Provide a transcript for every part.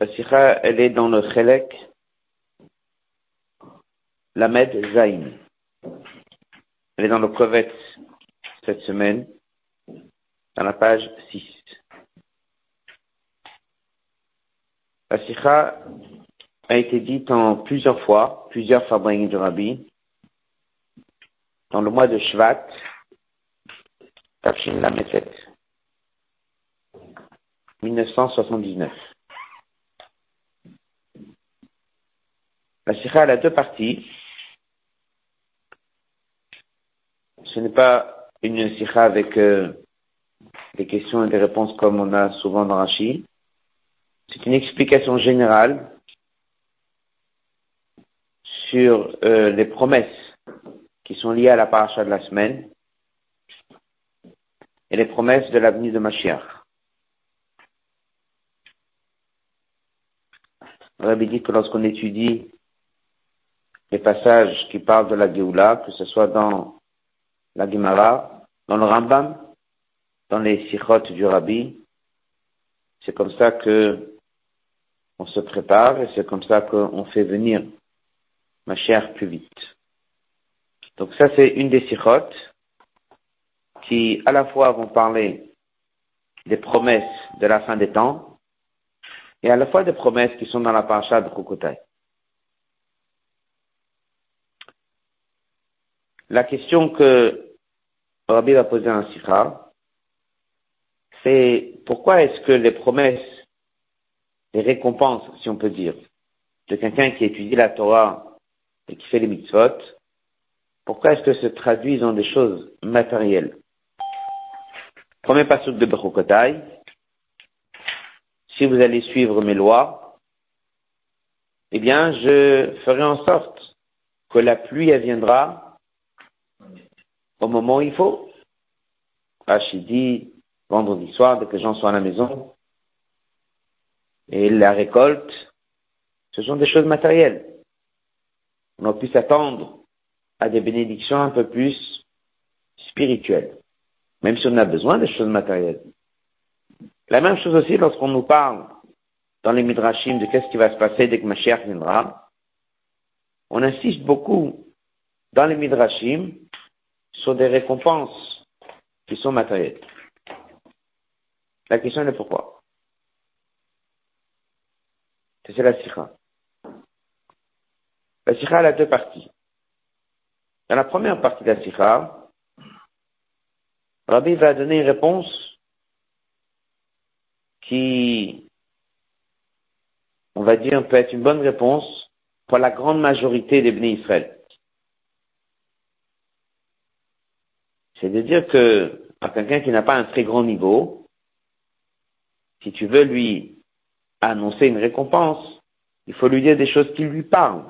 La sikha, elle est dans le Chelek, la Med Zain. Elle est dans le Kovetz cette semaine, dans la page 6. La sikha a été dite en plusieurs fois, plusieurs fabriques du Rabbi, dans le mois de Shvat, Tafshin Lametet, 1979. La sikha a deux parties. Ce n'est pas une sikha avec euh, des questions et des réponses comme on a souvent dans Rashi. C'est une explication générale sur euh, les promesses qui sont liées à la paracha de la semaine et les promesses de l'avenir de Mashiach. Rabbi dit que lorsqu'on étudie les passages qui parlent de la Géoula, que ce soit dans la Gemara, dans le Rambam, dans les Sichot du Rabbi. C'est comme ça que on se prépare et c'est comme ça qu'on fait venir ma chère plus vite. Donc ça c'est une des Sichot qui à la fois vont parler des promesses de la fin des temps et à la fois des promesses qui sont dans la paracha de Kokotai. La question que Rabbi va poser un Sikha, c'est pourquoi est-ce que les promesses, les récompenses, si on peut dire, de quelqu'un qui étudie la Torah et qui fait les mitzvot, pourquoi est-ce que se traduisent en des choses matérielles? Premier passage de Bechokotai, si vous allez suivre mes lois, eh bien, je ferai en sorte que la pluie, viendra au moment où il faut. dit vendredi soir, dès que les gens sont à la maison, et la récolte, ce sont des choses matérielles. On a pu s'attendre à des bénédictions un peu plus spirituelles, même si on a besoin des choses matérielles. La même chose aussi lorsqu'on nous parle dans les Midrashim de qu'est-ce qui va se passer dès que Mashiach viendra. On insiste beaucoup dans les Midrashim sur des récompenses qui sont matérielles. La question est pourquoi? C'est la sikha. La sikha a deux parties. Dans la première partie de la sikha, Rabbi va donner une réponse qui, on va dire, peut être une bonne réponse pour la grande majorité des bénis Israël. C'est de dire que par quelqu'un qui n'a pas un très grand niveau, si tu veux lui annoncer une récompense, il faut lui dire des choses qui lui parlent.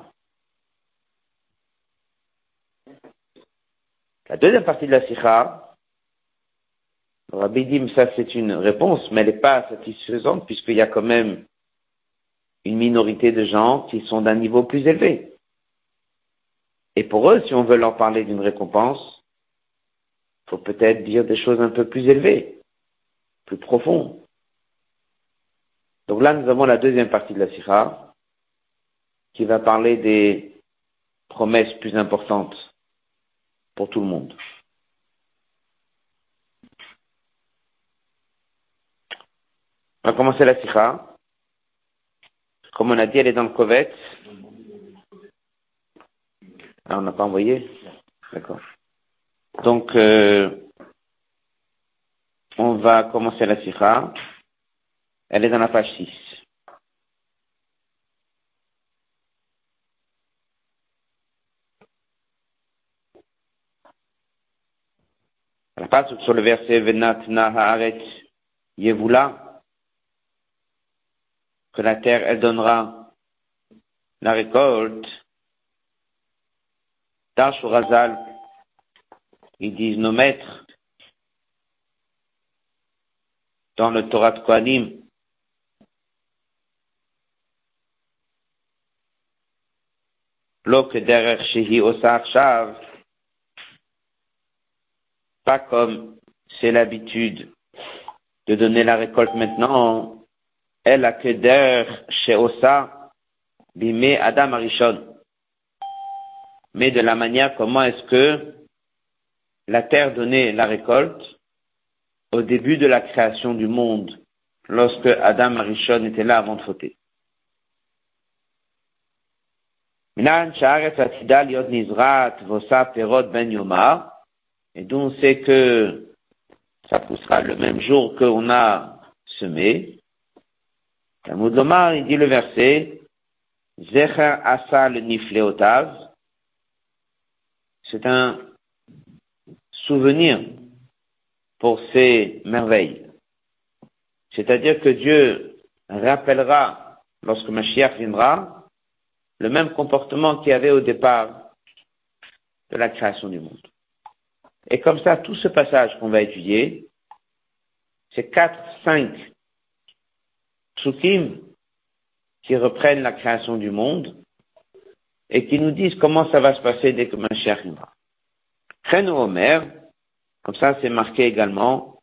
La deuxième partie de la sikha, Rabbi dit, ça c'est une réponse, mais elle n'est pas satisfaisante puisqu'il y a quand même une minorité de gens qui sont d'un niveau plus élevé. Et pour eux, si on veut leur parler d'une récompense, faut peut-être dire des choses un peu plus élevées, plus profondes. Donc là, nous avons la deuxième partie de la Sikha, qui va parler des promesses plus importantes pour tout le monde. On va commencer la Sikha. Comme on a dit, elle est dans le Kovet. Ah, on n'a pas envoyé? D'accord. Donc, euh, on va commencer la sikha. Elle est dans la page 6. La page sur le verset Venat Haaret Yevula, que la terre, elle donnera la récolte. Razal ils disent nos maîtres dans le Torah de Kohanim. pas comme c'est l'habitude de donner la récolte maintenant, El Akeder Sheosa Bime Adam Arishon. Mais de la manière comment est-ce que la terre donnait la récolte au début de la création du monde, lorsque Adam Arishon était là avant de fauter. Ben et donc c'est que ça poussera le même jour qu'on a semé. Lomar, il dit le verset, c'est un souvenir pour ces merveilles. C'est-à-dire que Dieu rappellera, lorsque Mashiach viendra, le même comportement qu'il y avait au départ de la création du monde. Et comme ça, tout ce passage qu'on va étudier, c'est quatre, cinq psukim qui reprennent la création du monde et qui nous disent comment ça va se passer dès que Mashiach viendra. Chenu Omer, comme ça c'est marqué également,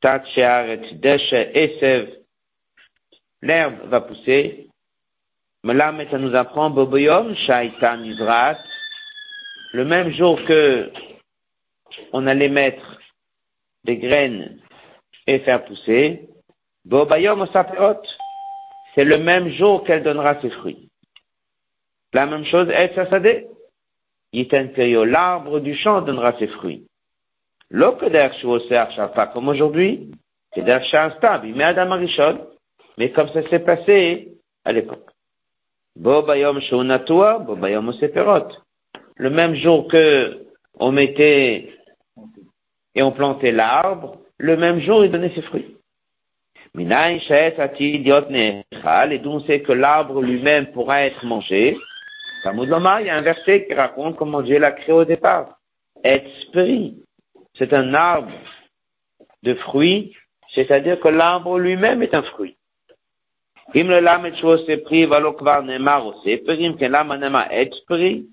Tat Esev, l'herbe va pousser, mais là, ça nous apprend Boboyom Shaitan Nizrat, le même jour que on allait mettre des graines et faire pousser, Bobayom Osaperot, c'est le même jour qu'elle donnera ses fruits. La même chose, Et Sasade, Yiten l'arbre du champ donnera ses fruits. L'Okeder pas comme aujourd'hui, c'est stable, mais Adam Arishon, mais comme ça s'est passé à l'époque. Bobayom Shounatua, Bobayom Oseperot. Le même jour que on mettait et on plantait l'arbre, le même jour il donnait ses fruits. Minaï et d'où on sait que l'arbre lui-même pourra être mangé. il y a un verset qui raconte comment Dieu l'a créé au départ. Esprit. C'est un arbre de fruits, c'est-à-dire que l'arbre lui-même est un fruit. אם ללמד שהוא עושה פרי ולא כבר נאמר עושה פרי, כן למה נאמר עץ פרי?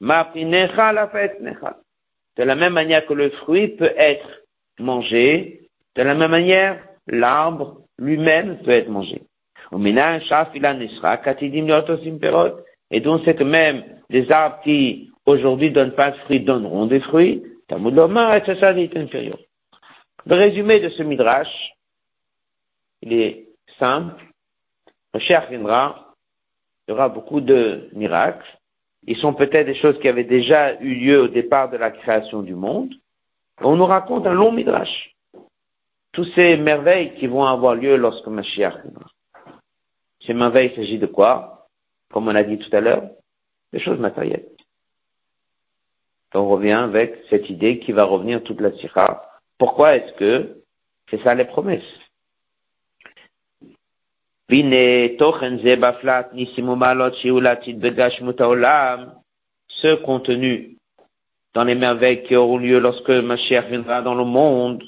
מה פרי נאכל אף עץ נאכל. De la même manière que le fruit peut être mangé, de la même manière, l'arbre lui-même peut être mangé. Et donc c'est que même les arbres qui aujourd'hui donnent pas de fruits donneront des fruits. le résumé de ce midrash, il est simple. Le cher il y aura beaucoup de miracles. Ils sont peut-être des choses qui avaient déjà eu lieu au départ de la création du monde. On nous raconte un long midrash. Tous ces merveilles qui vont avoir lieu lorsque Mashiach viendra. Ces merveilles, il s'agit de quoi? Comme on a dit tout à l'heure, des choses matérielles. On revient avec cette idée qui va revenir toute la sikha. Pourquoi est-ce que c'est ça les promesses? Ce contenu dans les merveilles qui auront lieu lorsque Mashiach viendra dans le monde,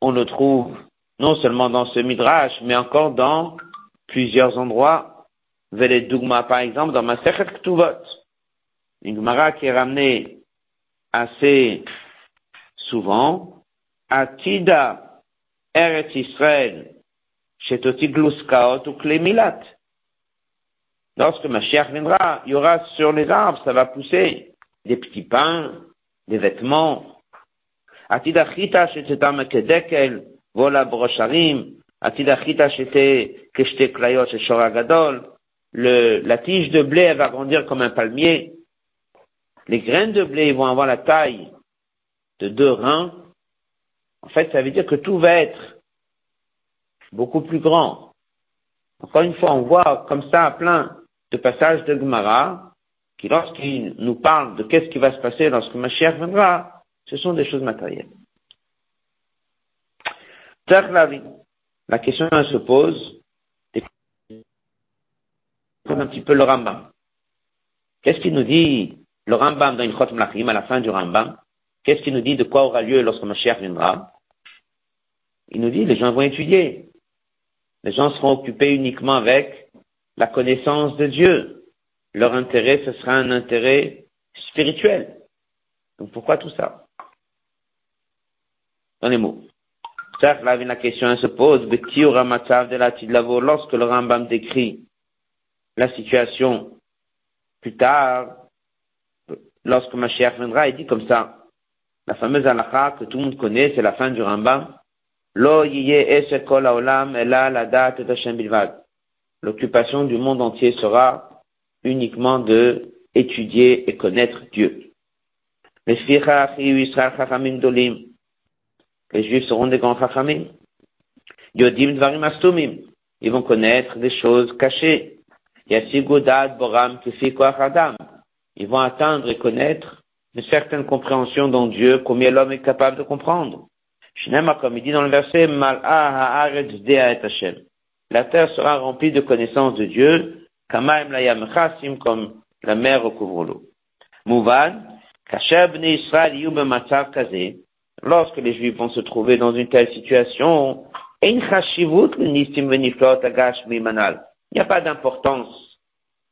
on le trouve non seulement dans ce midrash, mais encore dans plusieurs endroits. Vele Dugma, par exemple, dans Masechet Ktuvot. Une Gemara qui est ramenée assez souvent. Atida Eretz Israël, Gluskaot ou Klemilat. Lorsque Mashiach viendra, il y aura sur les arbres, ça va pousser des petits pains, des vêtements. Atidachita shetetam kedekel, vola brosharim, atidachita shete keshte klayot shoragadol. Le, la tige de blé, elle va grandir comme un palmier. Les graines de blé vont avoir la taille de deux reins en fait, ça veut dire que tout va être beaucoup plus grand. Encore une fois, on voit comme ça plein de passages de Gemara qui, lorsqu'il nous parle de qu'est-ce qui va se passer lorsque Mashiach viendra, ce sont des choses matérielles. La question se pose, un petit peu le Rambam. Qu'est-ce qu'il nous dit le Rambam dans une Chot Mlachim à la fin du Rambam? Qu'est-ce qu'il nous dit de quoi aura lieu lorsque Mashiach viendra? Il nous dit les gens vont étudier. Les gens seront occupés uniquement avec la connaissance de Dieu. Leur intérêt, ce sera un intérêt spirituel. Donc pourquoi tout ça? Dans les mots. là, la question se pose, lorsque le Rambam décrit la situation plus tard, lorsque Mashiach viendra, il dit comme ça, la fameuse halakha que tout le monde connaît, c'est la fin du Rambam, Lo L'occupation du monde entier sera uniquement de étudier et connaître Dieu. Les Juifs seront des grands chachamim. Yodim. Ils vont connaître des choses cachées. Boram. Ils vont atteindre et connaître une certaine compréhension dans Dieu, combien l'homme est capable de comprendre. Comme il dit dans le verset, La terre sera remplie de connaissances de Dieu, comme la mer recouvre l'eau. Mouvan, lorsque les Juifs vont se trouver dans une telle situation, il n'y a pas d'importance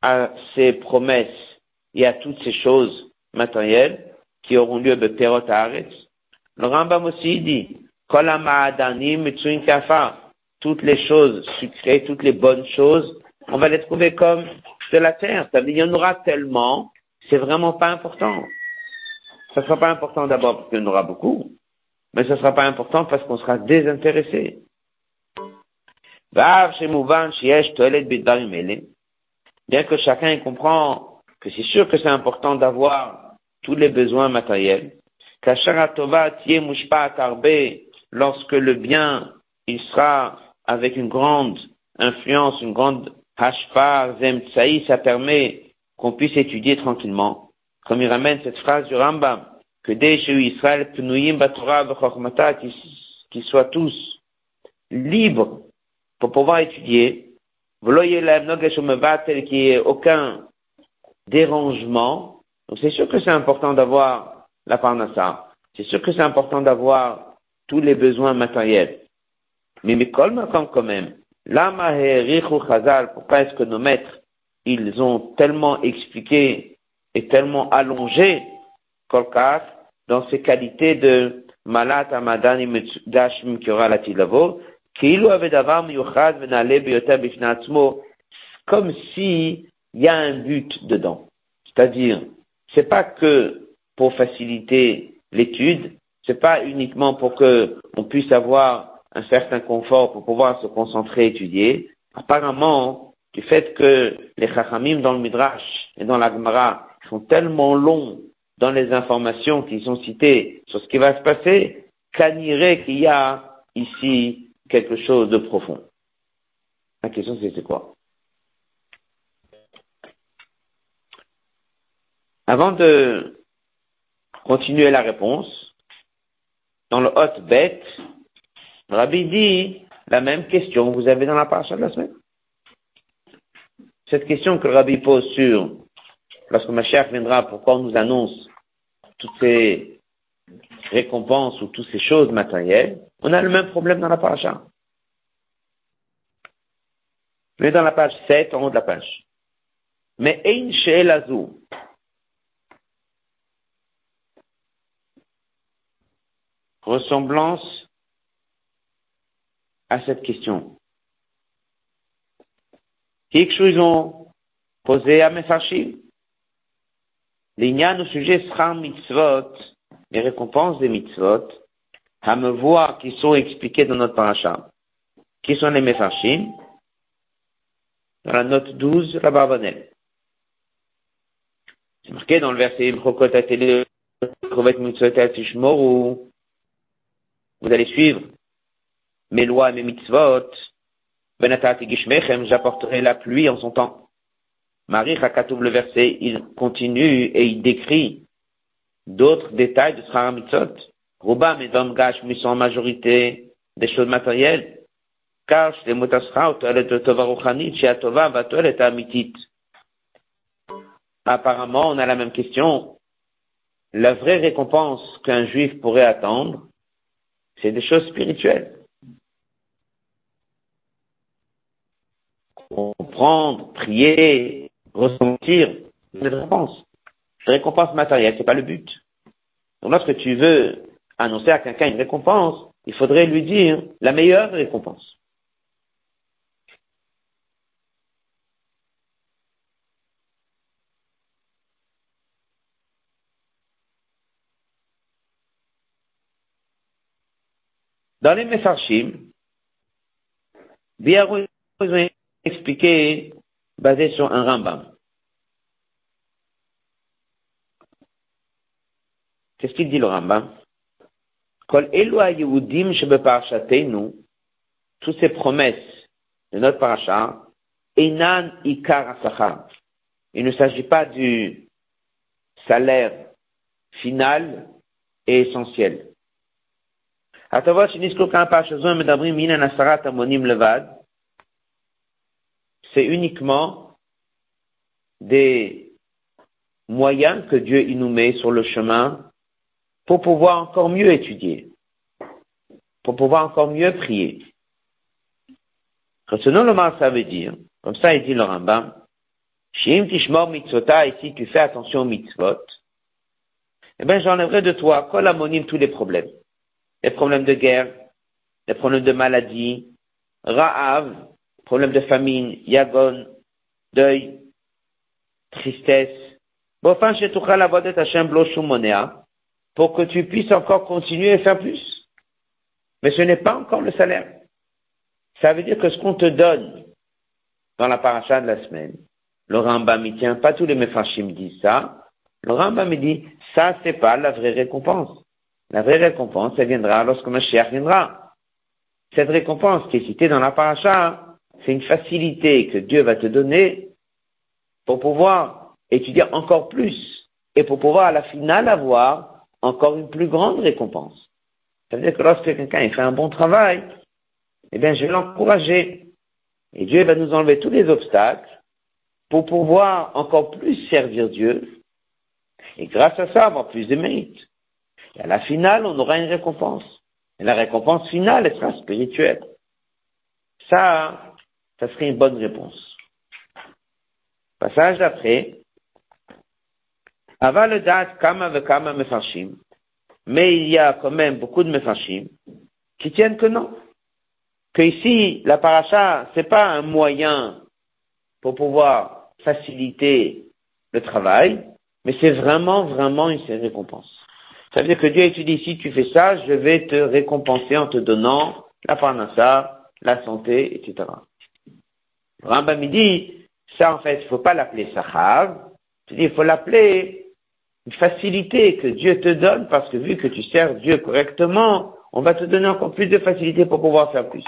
à ces promesses et à toutes ces choses matérielles qui auront lieu de Perot Le Rambam aussi dit, toutes les choses sucrées, toutes les bonnes choses, on va les trouver comme de la terre. Ça veut dire, il y en aura tellement, c'est vraiment pas important. Ça sera pas important d'abord parce qu'il y en aura beaucoup, mais ça sera pas important parce qu'on sera désintéressé. Bien que chacun comprend que c'est sûr que c'est important d'avoir tous les besoins matériels, lorsque le bien, il sera avec une grande influence, une grande hashpa, zemtsaï, ça permet qu'on puisse étudier tranquillement. Comme il ramène cette phrase du Rambam, que des Israël pnuyim batora qu'ils soient tous libres pour pouvoir étudier, qu'il n'y ait aucun dérangement. Donc c'est sûr que c'est important d'avoir la parnassa. C'est sûr que c'est important d'avoir tous les besoins matériels. Mais mais quand même, pourquoi est-ce que nos maîtres, ils ont tellement expliqué est tellement allongé, Kolkas, dans ses qualités de Malat Amadani Dashim Kira Latilavo, comme si il y a un but dedans. C'est-à-dire, c'est pas que pour faciliter l'étude, c'est pas uniquement pour que on puisse avoir un certain confort pour pouvoir se concentrer et étudier. Apparemment, du fait que les chachamim dans le Midrash et dans la Gemara sont tellement longs dans les informations qui sont citées sur ce qui va se passer, irait qu'il y a ici quelque chose de profond. La question c'est quoi? Avant de continuer la réponse, dans le hot bet, Rabbi dit la même question que vous avez dans la paracha de la semaine. Cette question que Rabbi pose sur lorsque Mashiach viendra, pourquoi on nous annonce toutes ces récompenses ou toutes ces choses matérielles, on a le même problème dans la paracha. Mais dans la page 7, en haut de la page. Mais Ein She'el ressemblance à cette question. Quelque chose ont posé à Mefarshim. L'inyan au sujet sera mitzvot, les récompenses des mitzvot, à me voir qui sont expliquées dans notre paracha. Qui sont les mefarshim? Dans la note 12, la barbanelle. C'est marqué dans le verset vous allez suivre mes lois et mes mitzvot. J'apporterai la pluie en son temps. Marie Rakatoub, le verset, il continue et il décrit d'autres détails de Srara Mitzot. Ruba, mes hommes gâchent, mais sont en majorité des choses matérielles. Car chez Motasra. Apparemment, on a la même question. La vraie récompense qu'un juif pourrait attendre, c'est des choses spirituelles. Comprendre, prier, ressentir une récompense. Une récompense matérielle, c'est pas le but. Donc lorsque tu veux annoncer à quelqu'un une récompense, il faudrait lui dire la meilleure récompense. Dans les Mefarshim, bien ont expliqué basé sur un Rambam. Qu'est-ce qu'il dit le Rambam? Toutes ces promesses de notre paracha, Enan Ikar Il ne s'agit pas du salaire final et essentiel. C'est uniquement des moyens que Dieu nous met sur le chemin pour pouvoir encore mieux étudier, pour pouvoir encore mieux prier. Selon le mal, ça veut dire, comme ça il dit le Rambam, Shim tishmor mitzvota, et si tu fais attention aux mitzvot, eh bien j'enlèverai de toi, kol tous les problèmes. Les problèmes de guerre, les problèmes de maladie, ra'av, problèmes de famine, yagon, deuil, tristesse. Bofan shetucha la vodet Hashem blo monea, pour que tu puisses encore continuer à faire plus. Mais ce n'est pas encore le salaire. Ça veut dire que ce qu'on te donne dans la paracha de la semaine, le Rambam y tient, pas tous les Mephashim disent ça. Le Rambam dit, ça c'est pas la vraie récompense. La vraie récompense, elle viendra lorsque Mashiach viendra. Cette récompense qui est citée dans la paracha, c'est une facilité que Dieu va te donner pour pouvoir étudier encore plus et pour pouvoir à la finale avoir encore une plus grande récompense. Ça veut dire que lorsque quelqu'un fait un bon travail, eh bien, je vais l'encourager. Et Dieu va nous enlever tous les obstacles pour pouvoir encore plus servir Dieu. Et grâce à ça, avoir plus de mérite. Et à la finale, on aura une récompense. Et la récompense finale, elle sera spirituelle. Ça, ça serait une bonne réponse. Passage d'après, Aval date kama kama mefarshim. Mais il y a quand même beaucoup de mefarshim qui tiennent que non. Que ici, la paracha, c'est pas un moyen pour pouvoir faciliter le travail, mais c'est vraiment, vraiment une récompense. Ça veut dire que Dieu étudie, si tu fais ça, je vais te récompenser en te donnant la parnassa, la santé, etc. Rambam dit, ça en fait, il faut pas l'appeler sahar, il faut l'appeler facilité que Dieu te donne parce que vu que tu sers Dieu correctement, on va te donner encore plus de facilité pour pouvoir faire plus.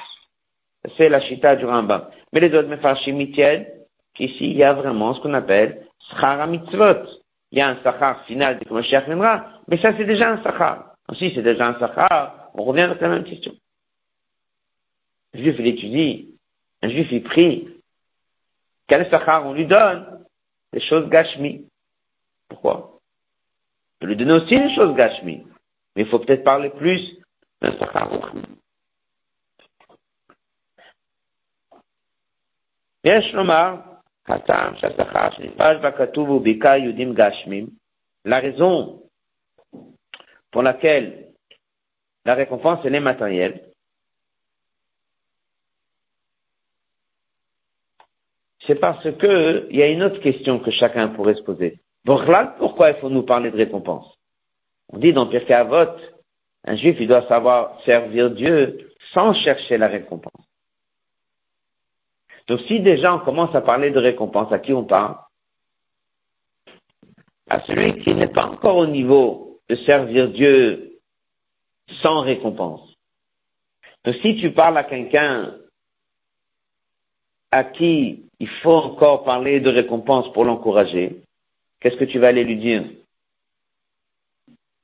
C'est la chita du Rambam. Mais les autres mefarshim tiennent qu'ici il y a vraiment ce qu'on appelle schara mitzvot. Il y a un sachar final de Mashiach viendra, mais ça c'est déjà un sachar. Si c'est déjà un sachar, on revient avec la même question. Un juif il étudie, un juif il prie. Quel sachar on lui donne? Les choses gashmi. Pourquoi? Peut lui donner aussi les choses gashmi. Mais il faut peut-être parler plus d'un sachar La raison pour laquelle la récompense est matérielle, c'est parce que il y a une autre question que chacun pourrait se poser. Pourquoi il faut nous parler de récompense? On dit dans Pirkei Avot, un juif, il doit savoir servir Dieu sans chercher la récompense. Donc si déjà on commence à parler de récompense, à qui on parle? À celui qui n'est pas encore au niveau de servir Dieu sans récompense. Donc si tu parles à quelqu'un à qui il faut encore parler de récompense pour l'encourager, qu'est-ce que tu vas aller lui dire?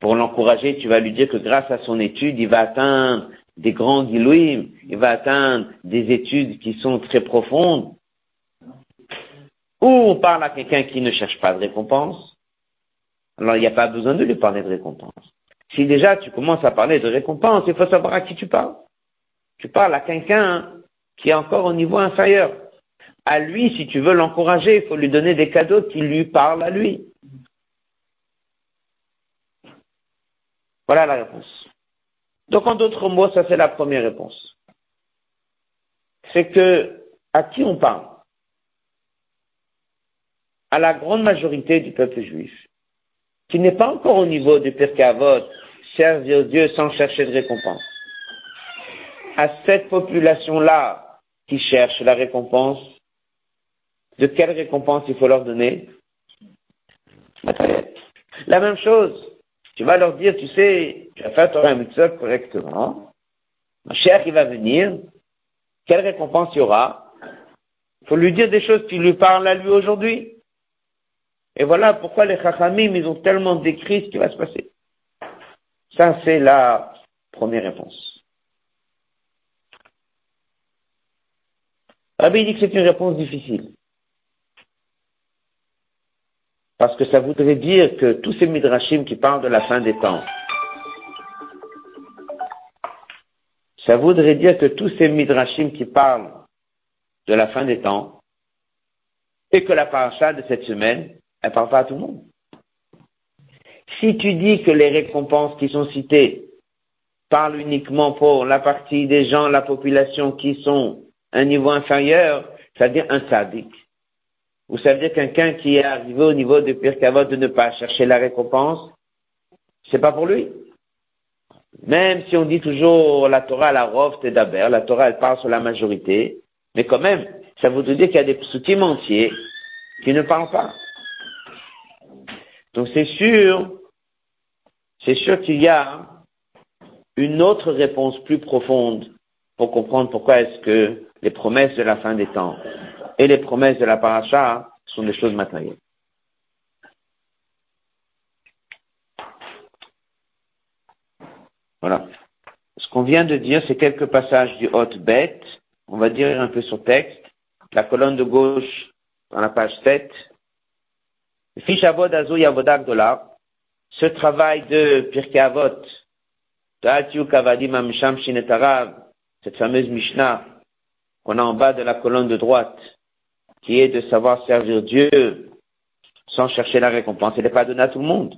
Pour l'encourager, tu vas lui dire que grâce à son étude, il va atteindre des grands guilouis, il va atteindre des études qui sont très profondes. Ou on parle à quelqu'un qui ne cherche pas de récompense, alors il n'y a pas besoin de lui parler de récompense. Si déjà tu commences à parler de récompense, il faut savoir à qui tu parles. Tu parles à quelqu'un qui est encore au niveau inférieur à lui, si tu veux l'encourager, il faut lui donner des cadeaux qui lui parlent à lui. Voilà la réponse. Donc en d'autres mots, ça c'est la première réponse. C'est que, à qui on parle? À la grande majorité du peuple juif, qui n'est pas encore au niveau du Pirkavot, servir Dieu sans chercher de récompense. À cette population-là qui cherche la récompense, de quelle récompense il faut leur donner La même chose, tu vas leur dire, tu sais, tu vas faire ton mitzvah correctement, ma chère qui va venir, quelle récompense il y aura? Il faut lui dire des choses qui lui parlent à lui aujourd'hui. Et voilà pourquoi les chachamim, ils ont tellement décrit ce qui va se passer. Ça, c'est la première réponse. Rabbi dit que c'est une réponse difficile. Parce que ça voudrait dire que tous ces midrashim qui parlent de la fin des temps, ça voudrait dire que tous ces midrashim qui parlent de la fin des temps, et que la paracha de cette semaine, elle parle pas à tout le monde. Si tu dis que les récompenses qui sont citées parlent uniquement pour la partie des gens, la population qui sont un niveau inférieur, c'est-à-dire un sadique, ou ça veut dire quelqu'un qui est arrivé au niveau de pire de ne pas chercher la récompense, c'est pas pour lui. Même si on dit toujours la Torah, la Rof, d'Aber, la Torah, elle parle sur la majorité, mais quand même, ça veut dire qu'il y a des psutim entiers qui ne parlent pas. Donc c'est sûr, c'est sûr qu'il y a une autre réponse plus profonde pour comprendre pourquoi est-ce que les promesses de la fin des temps et les promesses de la paracha sont des choses matérielles. Voilà. Ce qu'on vient de dire, c'est quelques passages du Hot Bet. On va dire un peu sur texte. La colonne de gauche, dans la page 7. Fiche Avod Yavodak. Ce travail de Pirkei Avot, cette fameuse Mishnah qu'on a en bas de la colonne de droite, qui est de savoir servir Dieu sans chercher la récompense. Il n'est pas donné à tout le monde.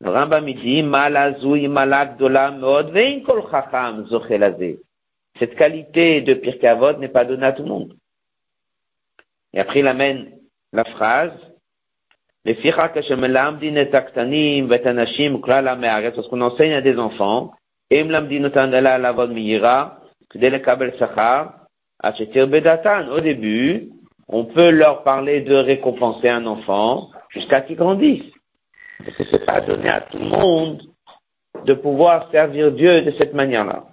Le Rambam dit, Cette qualité de Pirkavod n'est pas donnée à tout le monde. Et après, il amène la phrase, Lorsqu'on enseigne à des enfants, au début, on peut leur parler de récompenser un enfant jusqu'à qu'il grandisse. Parce que c'est pas donné à tout le monde de pouvoir servir Dieu de cette manière-là.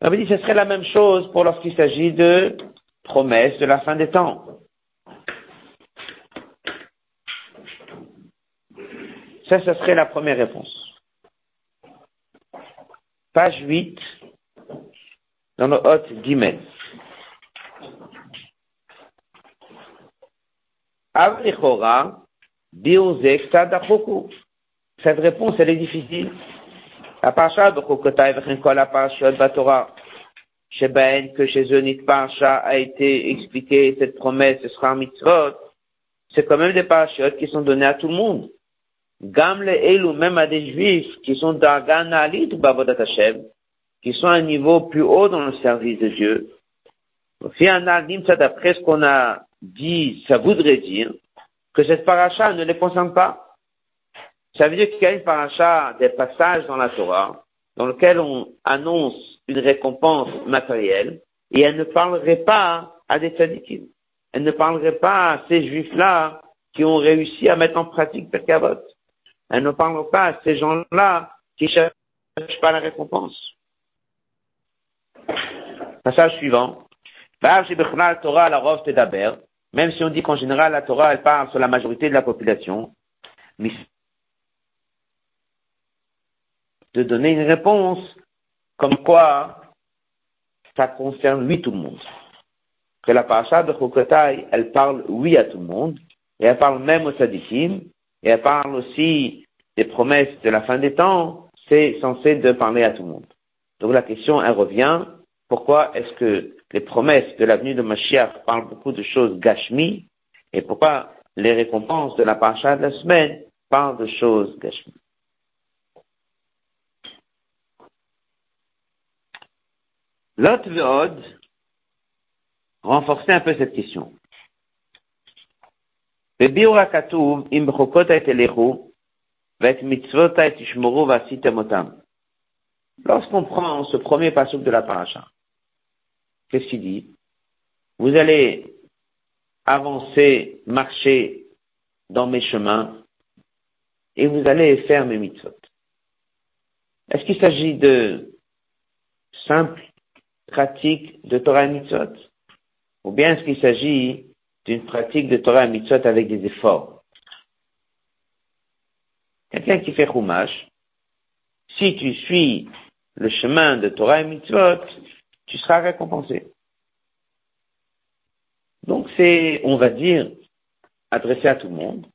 On dit ce serait la même chose pour lorsqu'il s'agit de promesses de la fin des temps. Ça, ce serait la première réponse. Page 8, dans le hôte d'Imen. Cette réponse, elle est difficile. La parasha de Chokotai la parasha de Batora, Sheben, que chez eux, parasha a été expliqué, cette promesse, ce sera un mitzvot, c'est quand même des parachutes qui sont donnés à tout le monde. Gamle Elu, même à des juifs qui sont d'Argan Ali ou Bavodat Hashem, qui sont à un niveau plus haut dans le service de Dieu. D'après ce qu'on a dit, ça voudrait dire que cette paracha ne les concerne pas. Ça veut dire qu'il y a une paracha, des passages dans la Torah, dans lequel on annonce une récompense matérielle, et elle ne parlerait pas à des tzadikim. Elle ne parlerait pas à ces juifs-là qui ont réussi à mettre en pratique Perkavot. Elle ne parle pas à ces gens-là qui cherchent pas la récompense. Passage suivant. Même si on dit qu'en général la Torah elle parle sur la majorité de la population, mais de donner une réponse comme quoi ça concerne lui tout le monde. Que la paracha de Chokotai, elle parle oui à tout le monde, et elle parle même aux sadikim, et elle parle aussi des promesses de la fin des temps, c'est censé de parler à tout le monde. Donc la question, elle revient, pourquoi est-ce que les promesses de l'avenue de Mashiach parlent beaucoup de choses gashmi, et pourquoi les récompenses de la paracha de la semaine parlent de choses gashmi. L'autre veod renforcer un peu cette question. Lorsqu'on prend ce premier passage de la paracha, qu'il dit Vous allez avancer, marcher dans mes chemins, et vous allez faire mes mitzvot. Est-ce qu'il s'agit de simple pratique de Torah et mitzvot? Ou bien est-ce qu'il s'agit d'une pratique de Torah et mitzvot avec des efforts? Quelqu'un qui fait Chumash, si tu suis le chemin de Torah et mitzvot, tu seras récompensé. Donc c'est, on va dire, adressé à tout le monde,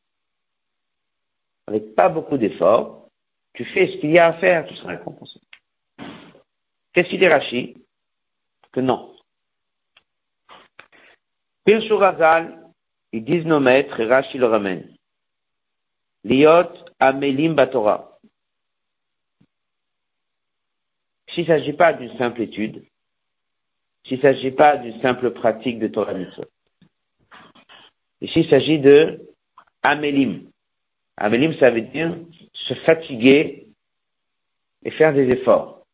avec pas beaucoup d'efforts, tu fais ce qu'il y a à faire, tu seras récompensé. Qu'est-ce qu'il dit Rachid Que non. Pirshur Razal, ils disent nos maîtres, et le ramène. Liot Amelim Batora. S'il ne s'agit pas d'une simple étude, s'il ne s'agit pas d'une simple pratique de Torah Mitzvot, ici il s'agit de Amelim. Amélim, ça veut dire se fatiguer et faire des efforts.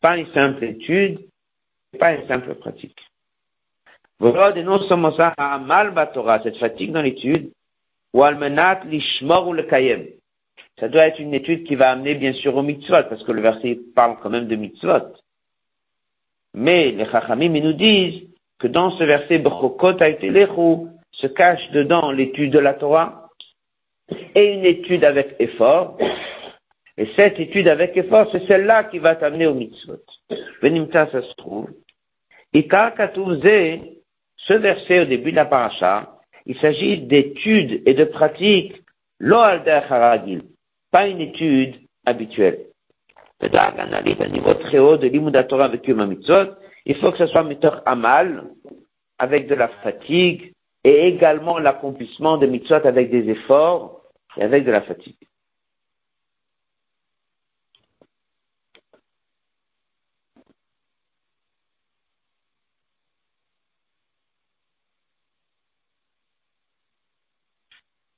Pas une simple étude, pas une simple pratique. Voilà, et non seulement ça, à mal Torah, cette fatigue dans l'étude, ou almenat lishmor ou le kayem. Ça doit être une étude qui va amener bien sûr au mitzvot, parce que le verset parle quand même de mitzvot. Mais les chachamim, ils nous disent que dans ce verset, se cache dedans l'étude de la Torah, et une étude avec effort. Et cette étude avec effort, c'est celle-là qui va t'amener au mitzvot. Venimta, ça se trouve. Ikar ce verset au début de la paracha, il s'agit d'études et de pratiques, lo haragil, pas une étude habituelle. Un niveau très haut de l'immudatora avec mitzvot, il faut que ce soit metteur amal, avec de la fatigue, et également l'accomplissement de mitzvot avec des efforts, et avec de la fatigue.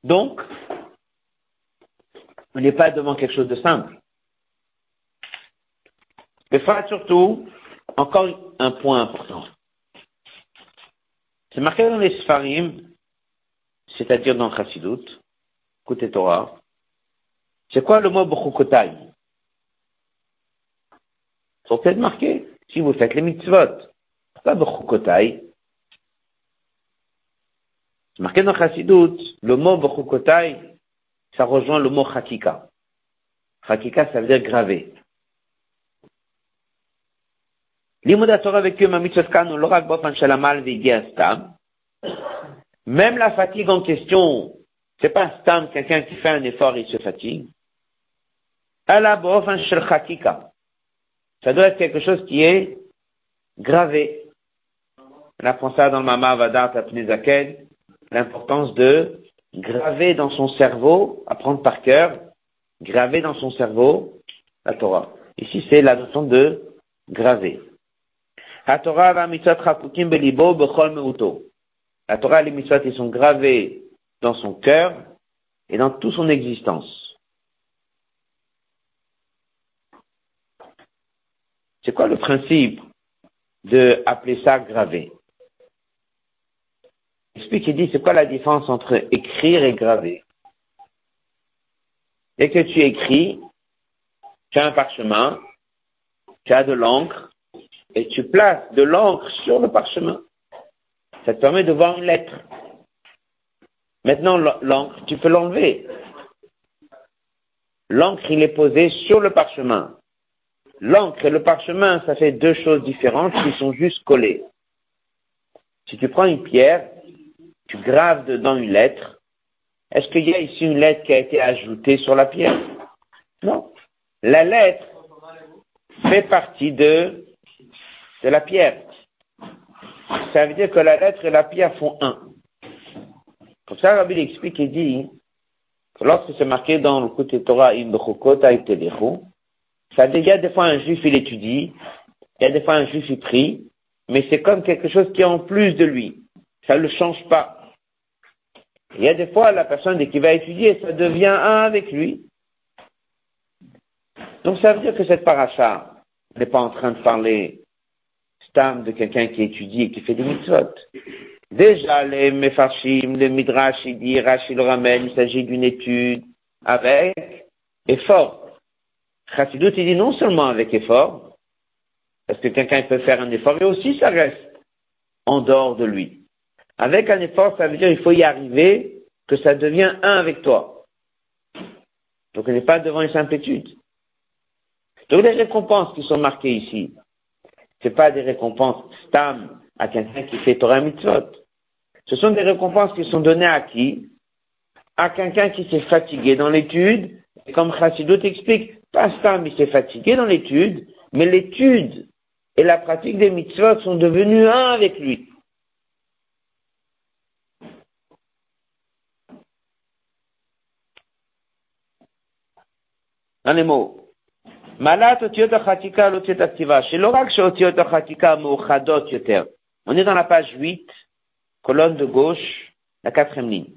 Donc, on n'est pas devant quelque chose de simple. Mais faut surtout, encore un point important. C'est marqué dans les Sfarim, c'est-à-dire dans Chassidut, Côté Torah. C'est quoi le mot Bechukotai Faut peut-être marquer, si vous faites les mitzvot. Pourquoi Bechukotai C'est marqué dans Chassidut, le mot Bechukotai, ça rejoint le mot Chakika. Chakika, ça veut dire gravé. Même la fatigue en question, c'est pas stam, quelqu'un qui fait un effort et se fatigue. Ça doit être quelque chose qui est gravé. On apprend ça dans le Mama Vadat l'importance de graver dans son cerveau, apprendre par cœur, graver dans son cerveau la Torah. Ici, c'est la notion de graver. La Torah et les mitzvot, ils sont gravés dans son cœur et dans toute son existence. C'est quoi le principe de appeler ça gravé? Explique et dit c'est quoi la différence entre écrire et graver? Dès que tu écris, tu as un parchemin, tu as de l'encre, et tu places de l'encre sur le parchemin. Ça te permet de voir une lettre. Maintenant, l'encre, tu peux l'enlever. L'encre, il est posé sur le parchemin. L'encre et le parchemin, ça fait deux choses différentes qui sont juste collées. Si tu prends une pierre, tu graves dedans une lettre, est-ce qu'il y a ici une lettre qui a été ajoutée sur la pierre? Non. La lettre fait partie de, de la pierre. Ça veut dire que la lettre et la pierre font un. Comme ça, Rabbi explique et dit que lorsque c'est marqué dans le côté Torah, ça veut dire des fois un juif il étudie, Il y a des fois un juif il prie, mais c'est comme quelque chose qui est en plus de lui. Ça ne le change pas. Il y a des fois la personne qui va étudier, ça devient un avec lui. Donc ça veut dire que cette paracha n'est pas en train de parler stam de quelqu'un qui étudie et qui fait des mitzvot. Déjà, les mefarshim, les midrash, il dit, Rachid le il s'agit d'une étude avec effort. Chassidut, il dit non seulement avec effort, parce que quelqu'un peut faire un effort, mais aussi ça reste en dehors de lui. Avec un effort, ça veut dire qu'il faut y arriver, que ça devient un avec toi. Donc on n'est pas devant une simple étude. Donc les récompenses qui sont marquées ici, ce pas des récompenses stam à quelqu'un qui fait Torah mitzvot. Ce sont des récompenses qui sont données à qui? À quelqu'un qui s'est fatigué dans l'étude, et comme Chassidot explique, pas stam il s'est fatigué dans l'étude, mais l'étude et la pratique des mitzvot sont devenus un avec lui. Dans les Malat otiot achatika l'otiot activa. Chez l'orak otiot achatika mochadot yoter. On est dans la page 8, colonne de gauche, la quatrième ligne.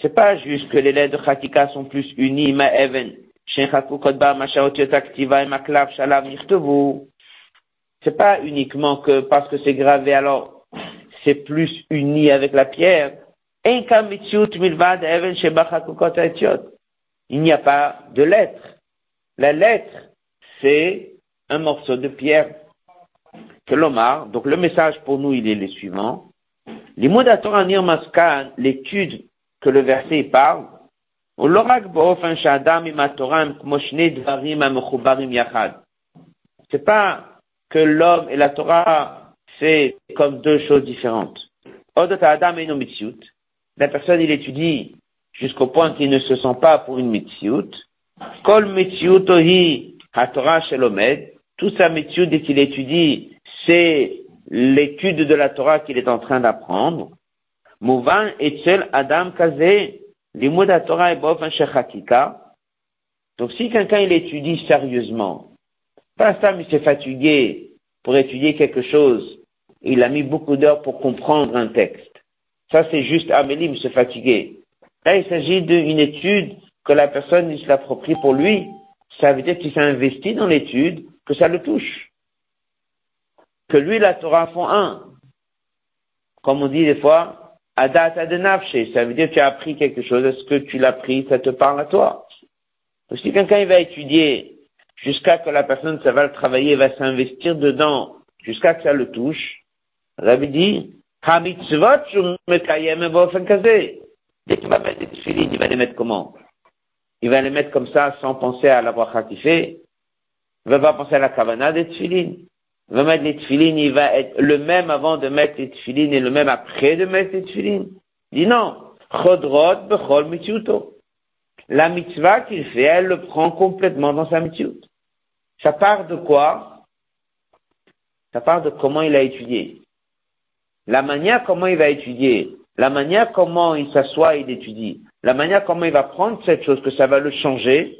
C'est pas juste que les lettres de chatika sont plus unies, ma even. C'est pas uniquement que parce que c'est gravé, alors c'est plus uni avec la pierre. Il n'y a pas de lettres la lettre, c'est un morceau de pierre que l'Omar, donc le message pour nous, il est le suivant. L'étude que le verset parle, c'est pas que l'homme et la Torah, c'est comme deux choses différentes. La personne, il étudie jusqu'au point qu'il ne se sent pas pour une mitzvot. Kol Metziutohi HaTorah Shelomed, tout sa dès qu'il étudie, c'est l'étude de la Torah qu'il est en train d'apprendre. Mouvan Etzel Adam Kaze, Limud HaTorah et Bof Shechakika. Donc si quelqu'un il étudie sérieusement, pas ça mais s'est fatigué pour étudier quelque chose, il a mis beaucoup d'heures pour comprendre un texte. Ça c'est juste Amélie, se fatiguer. Là il s'agit d'une étude que la personne se l'approprie pour lui, ça veut dire qu'il s'est investi dans l'étude, que ça le touche. Que lui, la Torah font un. Comme on dit des fois, Adat adenafshe, ça veut dire que tu as appris quelque chose, est-ce que tu l'as pris, ça te parle à toi? Donc si quelqu'un il va étudier jusqu'à que la personne, ça va le travailler, va s'investir dedans, jusqu'à que ça le touche, Rabbi dit, Hamitzvot, Dès qu'il va mettre des il va les mettre comment? Il va les mettre comme ça sans penser à la bracha qu'il fait. Il va pas penser à la kavana des tfilines. Il va mettre les tfilines, il va être le même avant de mettre les tfilines et le même après de mettre les tfilines. Il dit non. Chodrot bechol mitzuto. La mitzvah qu'il fait, elle le prend complètement dans sa mitzvah. Ça part de quoi? Ça part de comment il a étudié. La manière comment il va étudier, la manière comment il s'assoit et il étudie, la manière comment il va prendre cette chose, que ça va le changer,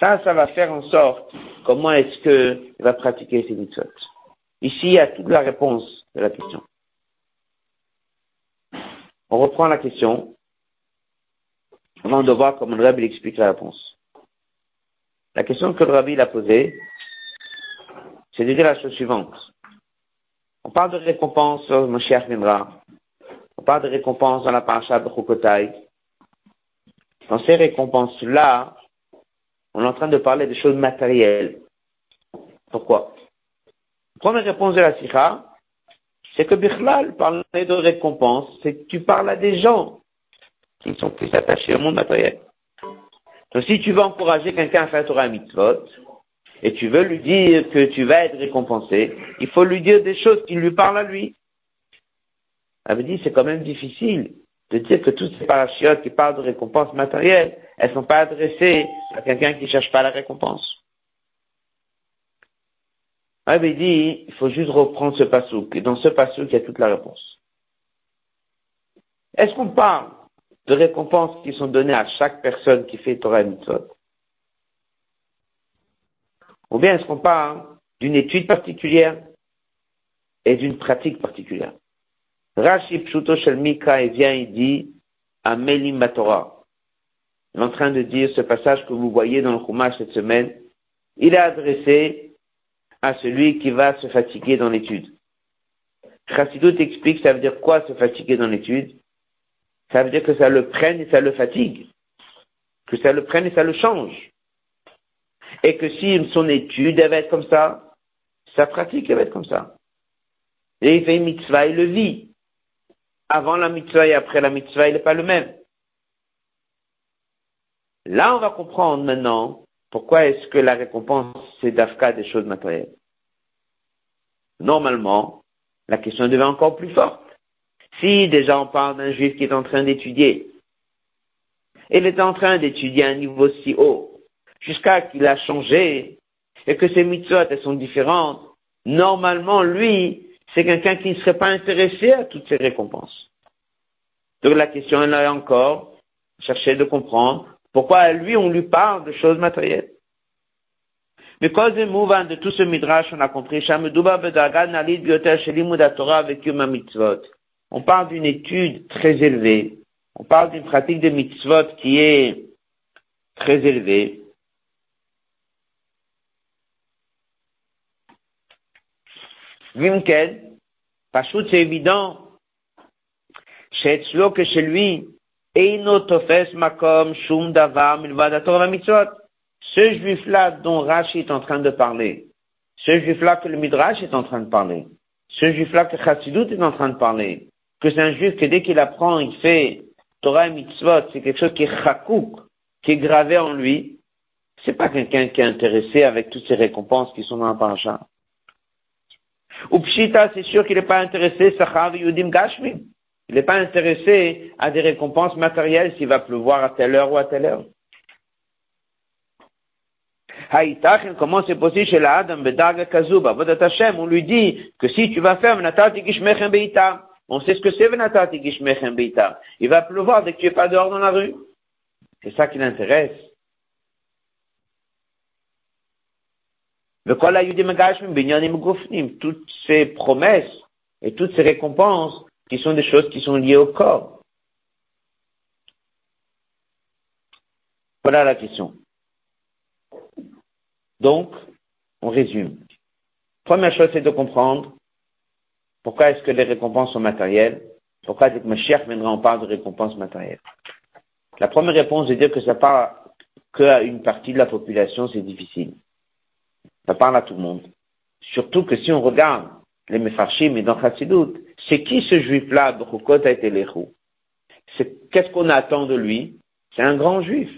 ça, ça va faire en sorte comment est-ce qu'il va pratiquer ses mitzvot. Ici, il y a toute la réponse de la question. On reprend la question avant de voir comment le rabbi explique la réponse. La question que le rabbi a posée, c'est de dire la chose suivante. On parle de récompense, mon cher viendra. Parle de récompenses dans la paracha de Chukotai. Dans ces récompenses-là, on est en train de parler des choses matérielles. Pourquoi? La première réponse de la Sikha, c'est que Bichlal, parler de récompense, c'est que tu parles à des gens qui sont plus attachés au monde matériel. Donc si tu veux encourager quelqu'un à faire Torah mitzvot, et tu veux lui dire que tu vas être récompensé, il faut lui dire des choses qui lui parlent à lui avait dit c'est quand même difficile de dire que toutes ces parachutes qui parlent de récompenses matérielles, elles ne sont pas adressées à quelqu'un qui ne cherche pas la récompense. avait dit, il faut juste reprendre ce passouk. Et dans ce passouk, il y a toute la réponse. Est-ce qu'on parle de récompenses qui sont données à chaque personne qui fait Torah et Mitzvot? Ou bien est-ce qu'on parle d'une étude particulière et d'une pratique particulière? Rashi Pshuto Shel Mika, il vient, il dit, Amelim Torah. Il est en train de dire ce passage que vous voyez dans le Chumash cette semaine, il est adressé à celui qui va se fatiguer dans l'étude. Chassidut explique ça veut dire quoi se fatiguer dans l'étude? Ça veut dire que ça le prenne et ça le fatigue, que ça le prenne et ça le change. Et que si son étude elle va être comme ça, sa pratique elle va être comme ça. Et il fait une mitzvah, il le vit. Avant la mitzvah et après la mitzvah, il n'est pas le même. Là, on va comprendre maintenant pourquoi est-ce que la récompense, c'est d'Afka des choses matérielles. Normalement, la question devient encore plus forte. Si déjà on parle d'un juif qui est en train d'étudier, il est en train d'étudier à un niveau si haut, jusqu'à qu'il a changé, et que ses mitzvot, elles sont différentes, normalement, lui, c'est quelqu'un qui ne serait pas intéressé à toutes ces récompenses. Donc la question est encore, chercher de comprendre pourquoi à lui on lui parle de choses matérielles. Mais cause mouvant de tout ce midrash, on a compris, on parle d'une étude très élevée, on parle d'une pratique de mitzvot qui est très élevée. Vimken, Pachout, c'est évident, chez que chez lui, Makom Shum Mitzvot. Ce juif-là dont Rashi est en train de parler, ce juif-là que le Midrash est en train de parler, ce juif-là que Chassidut est en train de parler, que c'est un juif que dès qu'il apprend, il fait Torah et Mitzvot, c'est quelque chose qui est chakouk, qui est gravé en lui, c'est pas quelqu'un qui est intéressé avec toutes ces récompenses qui sont dans la paracha. Ou Pshita, c'est sûr qu'il n'est pas intéressé, Sachav Yudim Gashmim. Il n'est pas intéressé à des récompenses matérielles s'il va pleuvoir à telle heure ou à telle heure. comment c'est possible chez la Adam Kazuba, Hashem, on lui dit que si tu vas faire Beita, on sait ce que c'est Venatati Gishmechem Beita. Il va pleuvoir dès que tu n'es pas dehors dans la rue. C'est ça qui l'intéresse. Toutes ces promesses et toutes ces récompenses qui sont des choses qui sont liées au corps. Voilà la question. Donc, on résume. Première chose, c'est de comprendre pourquoi est-ce que les récompenses sont matérielles. Pourquoi dès que Mashiach viendra, on parle de récompenses matérielles. La première réponse de dire que ça parle qu'à une partie de la population, c'est difficile. Ça parle à tout le monde. Surtout que si on regarde les Mefarshim et dans Chassidut, c'est qui ce juif-là, Bechukot C'est Qu'est-ce qu'on attend de lui? C'est un grand juif.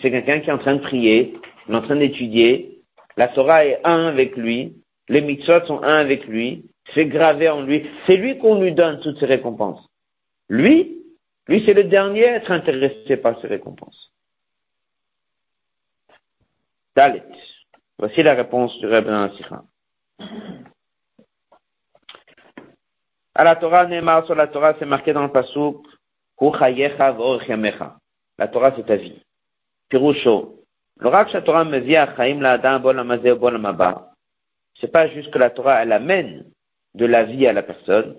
C'est quelqu'un qui est en train de prier, il est en train d'étudier, la Torah est un avec lui, les mitzvot sont un avec lui, c'est gravé en lui, c'est lui qu'on lui donne toutes ces récompenses. Lui, lui c'est le dernier à être intéressé par ces récompenses. Dalit. Voici la réponse du Rebbe Sikha. À la Torah, Neymar sur la Torah, c'est marqué dans le Pasuk, La Torah, c'est ta vie. Pirusho. Le la Torah me vient à Chaim la Adam, bon bon. C'est pas juste que la Torah, elle amène de la vie à la personne.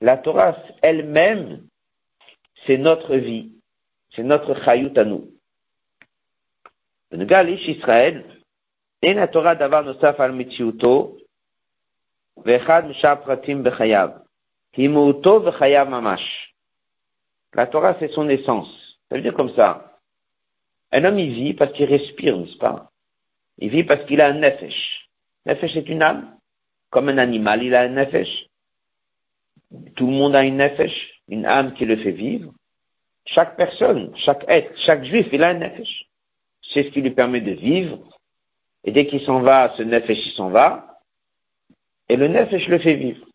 La Torah elle-même, c'est notre vie. C'est notre chayut à nous. Le Galish Israël, אין התורה דבר נוסף על מציאותו, ואחד משאר פרטים בחייו. היא מהותו וחייו ממש. La Torah, c'est son essence. Ça veut dire comme ça. Un homme, il vit parce qu'il respire, n'est-ce pas Il vit parce qu'il a un nefesh. Nefesh est une âme. Comme un animal, il a un nefesh. Tout le monde a une nefesh, une âme qui le fait vivre. Chaque personne, chaque être, chaque juif, il a un nefesh. C'est ce qui lui permet de vivre, et dès qu'il s'en va, ce nefesh, s'en va. Et le nefesh le fait vivre.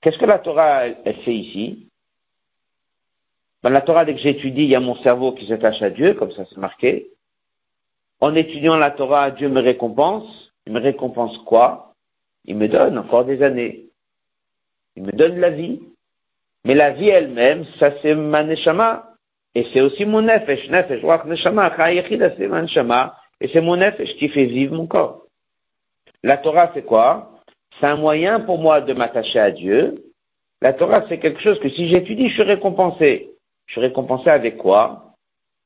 Qu'est-ce que la Torah, elle, fait ici? Ben, La Torah, dès que j'étudie, il y a mon cerveau qui s'attache à Dieu, comme ça c'est marqué. En étudiant la Torah, Dieu me récompense. Il me récompense quoi? Il me donne encore des années. Il me donne la vie. Mais la vie elle-même, ça c'est ma neshama. Et c'est aussi mon nefesh, nefesh, wach neshama, c'est mon neshama, et c'est mon nefesh qui fait vivre mon corps. La Torah, c'est quoi? C'est un moyen pour moi de m'attacher à Dieu. La Torah, c'est quelque chose que si j'étudie, je suis récompensé. Je suis récompensé avec quoi?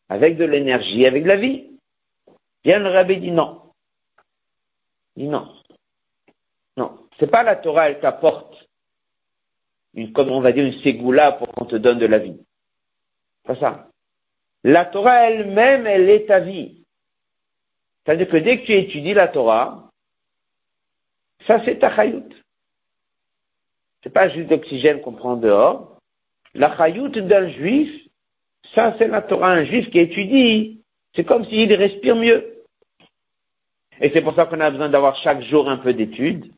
Avec de l'énergie, avec de la vie. Bien le rabbi dit non. Il dit non. Non. C'est pas la Torah, elle t'apporte une, comme on va dire, une ségoula pour qu'on te donne de la vie. Pas ça. La Torah elle-même, elle est ta vie. C'est-à-dire que dès que tu étudies la Torah, ça c'est ta chayout. C'est pas juste d'oxygène qu'on prend dehors. La chayout d'un juif, ça c'est la Torah. Un juif qui étudie, c'est comme s'il respire mieux. Et c'est pour ça qu'on a besoin d'avoir chaque jour un peu d'études.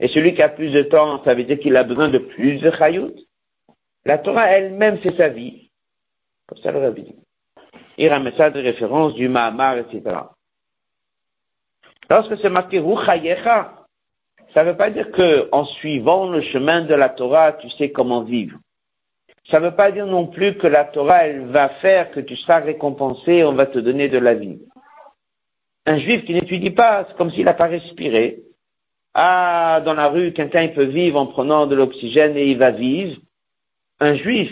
Et celui qui a plus de temps, ça veut dire qu'il a besoin de plus de chayout. La Torah elle-même, c'est sa vie. Comme ça le rabbi dit. Il ramène ça de référence du Mahamar, etc. Lorsque c'est marqué Ruchayecha, ça ne veut pas dire que en suivant le chemin de la Torah, tu sais comment vivre. Ça ne veut pas dire non plus que la Torah, elle va faire que tu seras récompensé, on va te donner de la vie. Un juif qui n'étudie pas, c'est comme s'il n'a pas respiré. Ah, dans la rue, quelqu'un il peut vivre en prenant de l'oxygène et il va vivre. Un juif,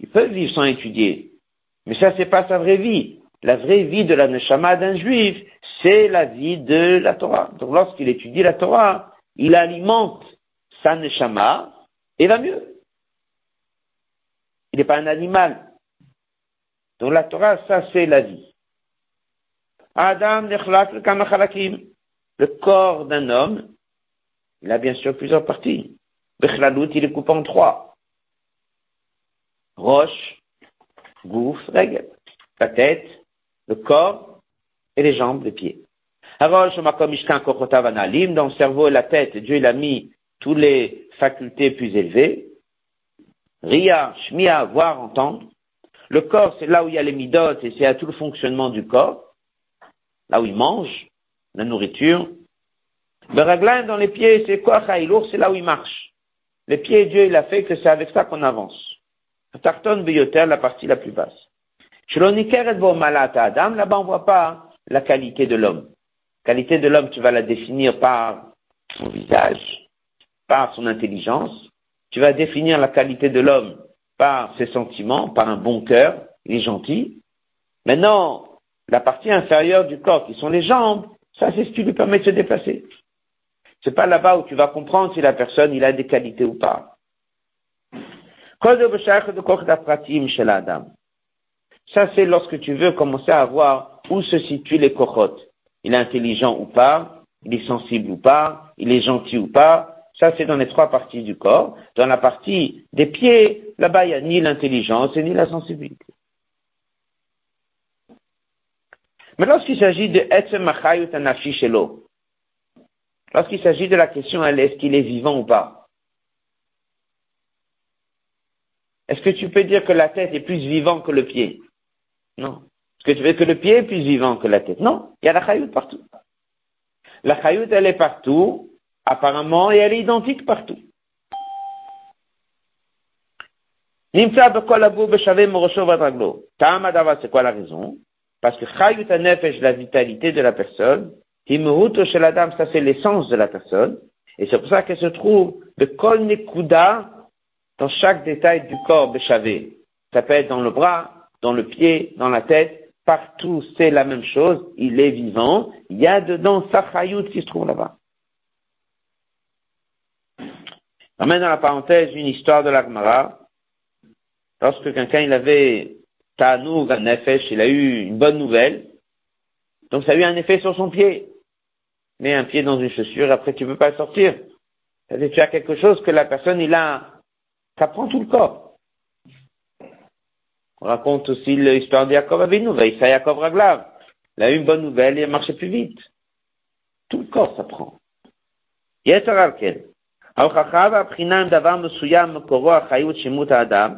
il peut vivre sans étudier. Mais ça, c'est pas sa vraie vie. La vraie vie de la neshama d'un juif, c'est la vie de la Torah. Donc lorsqu'il étudie la Torah, il alimente sa neshama et va mieux. Il n'est pas un animal. Donc la Torah, ça c'est la vie. Adam le corps d'un homme, il a bien sûr plusieurs parties. Bechlalout, il est coupé en trois. Roche, gouffre, règle. La tête, le corps et les jambes, les pieds. Dans le cerveau et la tête, Dieu il a mis toutes les facultés plus élevées. Ria, Shmia, voir, entendre. Le corps, c'est là où il y a les midotes et c'est à tout le fonctionnement du corps. Là où il mange, la nourriture. Le raglan dans les pieds, c'est quoi Chaïlour, c'est là où il marche. Les pieds, Dieu, il a fait que c'est avec ça qu'on avance. Tarton la partie la plus basse. Adam, là-bas on voit pas la qualité de l'homme. Qualité de l'homme, tu vas la définir par son visage, par son intelligence. Tu vas définir la qualité de l'homme par ses sentiments, par un bon cœur, il est gentil. Maintenant, la partie inférieure du corps, qui sont les jambes, ça c'est ce qui lui permet de se déplacer. C'est pas là-bas où tu vas comprendre si la personne il a des qualités ou pas. Ça, c'est lorsque tu veux commencer à voir où se situent les cochotes. Il est intelligent ou pas, il est sensible ou pas, il est gentil ou pas. Ça, c'est dans les trois parties du corps. Dans la partie des pieds, là-bas, il n'y a ni l'intelligence ni la sensibilité. Mais lorsqu'il s'agit de lorsqu'il s'agit de la question est-ce qu'il est vivant ou pas? Est-ce que tu peux dire que la tête est plus vivante que le pied? Non. Est-ce que tu veux que le pied est plus vivant que la tête? Non, il y a la chayout partout. La chayout, elle est partout, apparemment, et elle est identique partout. C'est quoi la raison? Parce que chayut nefesh, la vitalité de la personne, la dame, ça c'est l'essence de la personne, et c'est pour ça qu'elle se trouve de kol nekuda dans chaque détail du corps beshavé. Ça peut être dans le bras, dans le pied, dans la tête, partout c'est la même chose, il est vivant, il y a dedans Sachayout qui se trouve là-bas. Ramène dans la parenthèse une histoire de l'Agmara. Lorsque quelqu'un il avait Tanoug, un Nefesh, il a eu une bonne nouvelle. Donc ça a eu un effet sur son pied. Mets un pied dans une chaussure, après tu ne peux pas sortir. C'est-à-dire tu as quelque chose que la personne il a, ça prend tout le corps. On raconte aussi l'histoire de Yaakov Avinu, Vaïssa Yaakov Raglav. Il a eu une bonne nouvelle, il a marché plus vite. Tout le corps s'apprend. יתר על כן, ההוכחה והבחינה הם דבר מסוים מקורו החיות שימות האדם,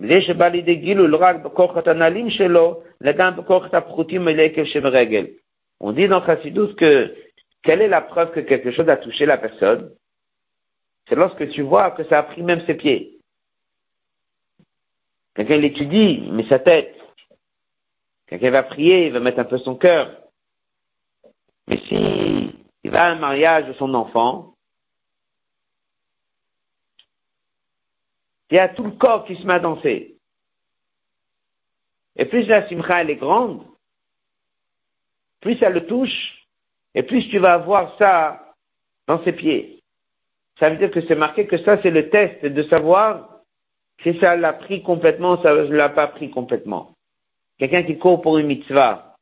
וזה שבא לידי גילוי לא רק בכוחות הנעלים שלו, אלא גם בכוחות הפחותים מלקב שברגל. On dit dans Chassidus que quelle est la preuve que quelque chose a touché la personne C'est lorsque tu vois que ça a pris même ses pieds. Quelqu'un l'étudie, il met sa tête. Quelqu'un va prier, il va mettre un peu son cœur. Mais si il va à un mariage de son enfant, il y a tout le corps qui se met à danser. Et plus la simcha elle est grande, plus ça le touche, et plus tu vas avoir ça dans ses pieds. Ça veut dire que c'est marqué que ça c'est le test de savoir si ça l'a pris complètement ou ça ne l'a pas pris complètement. Quelqu'un qui court pour une mitzvah,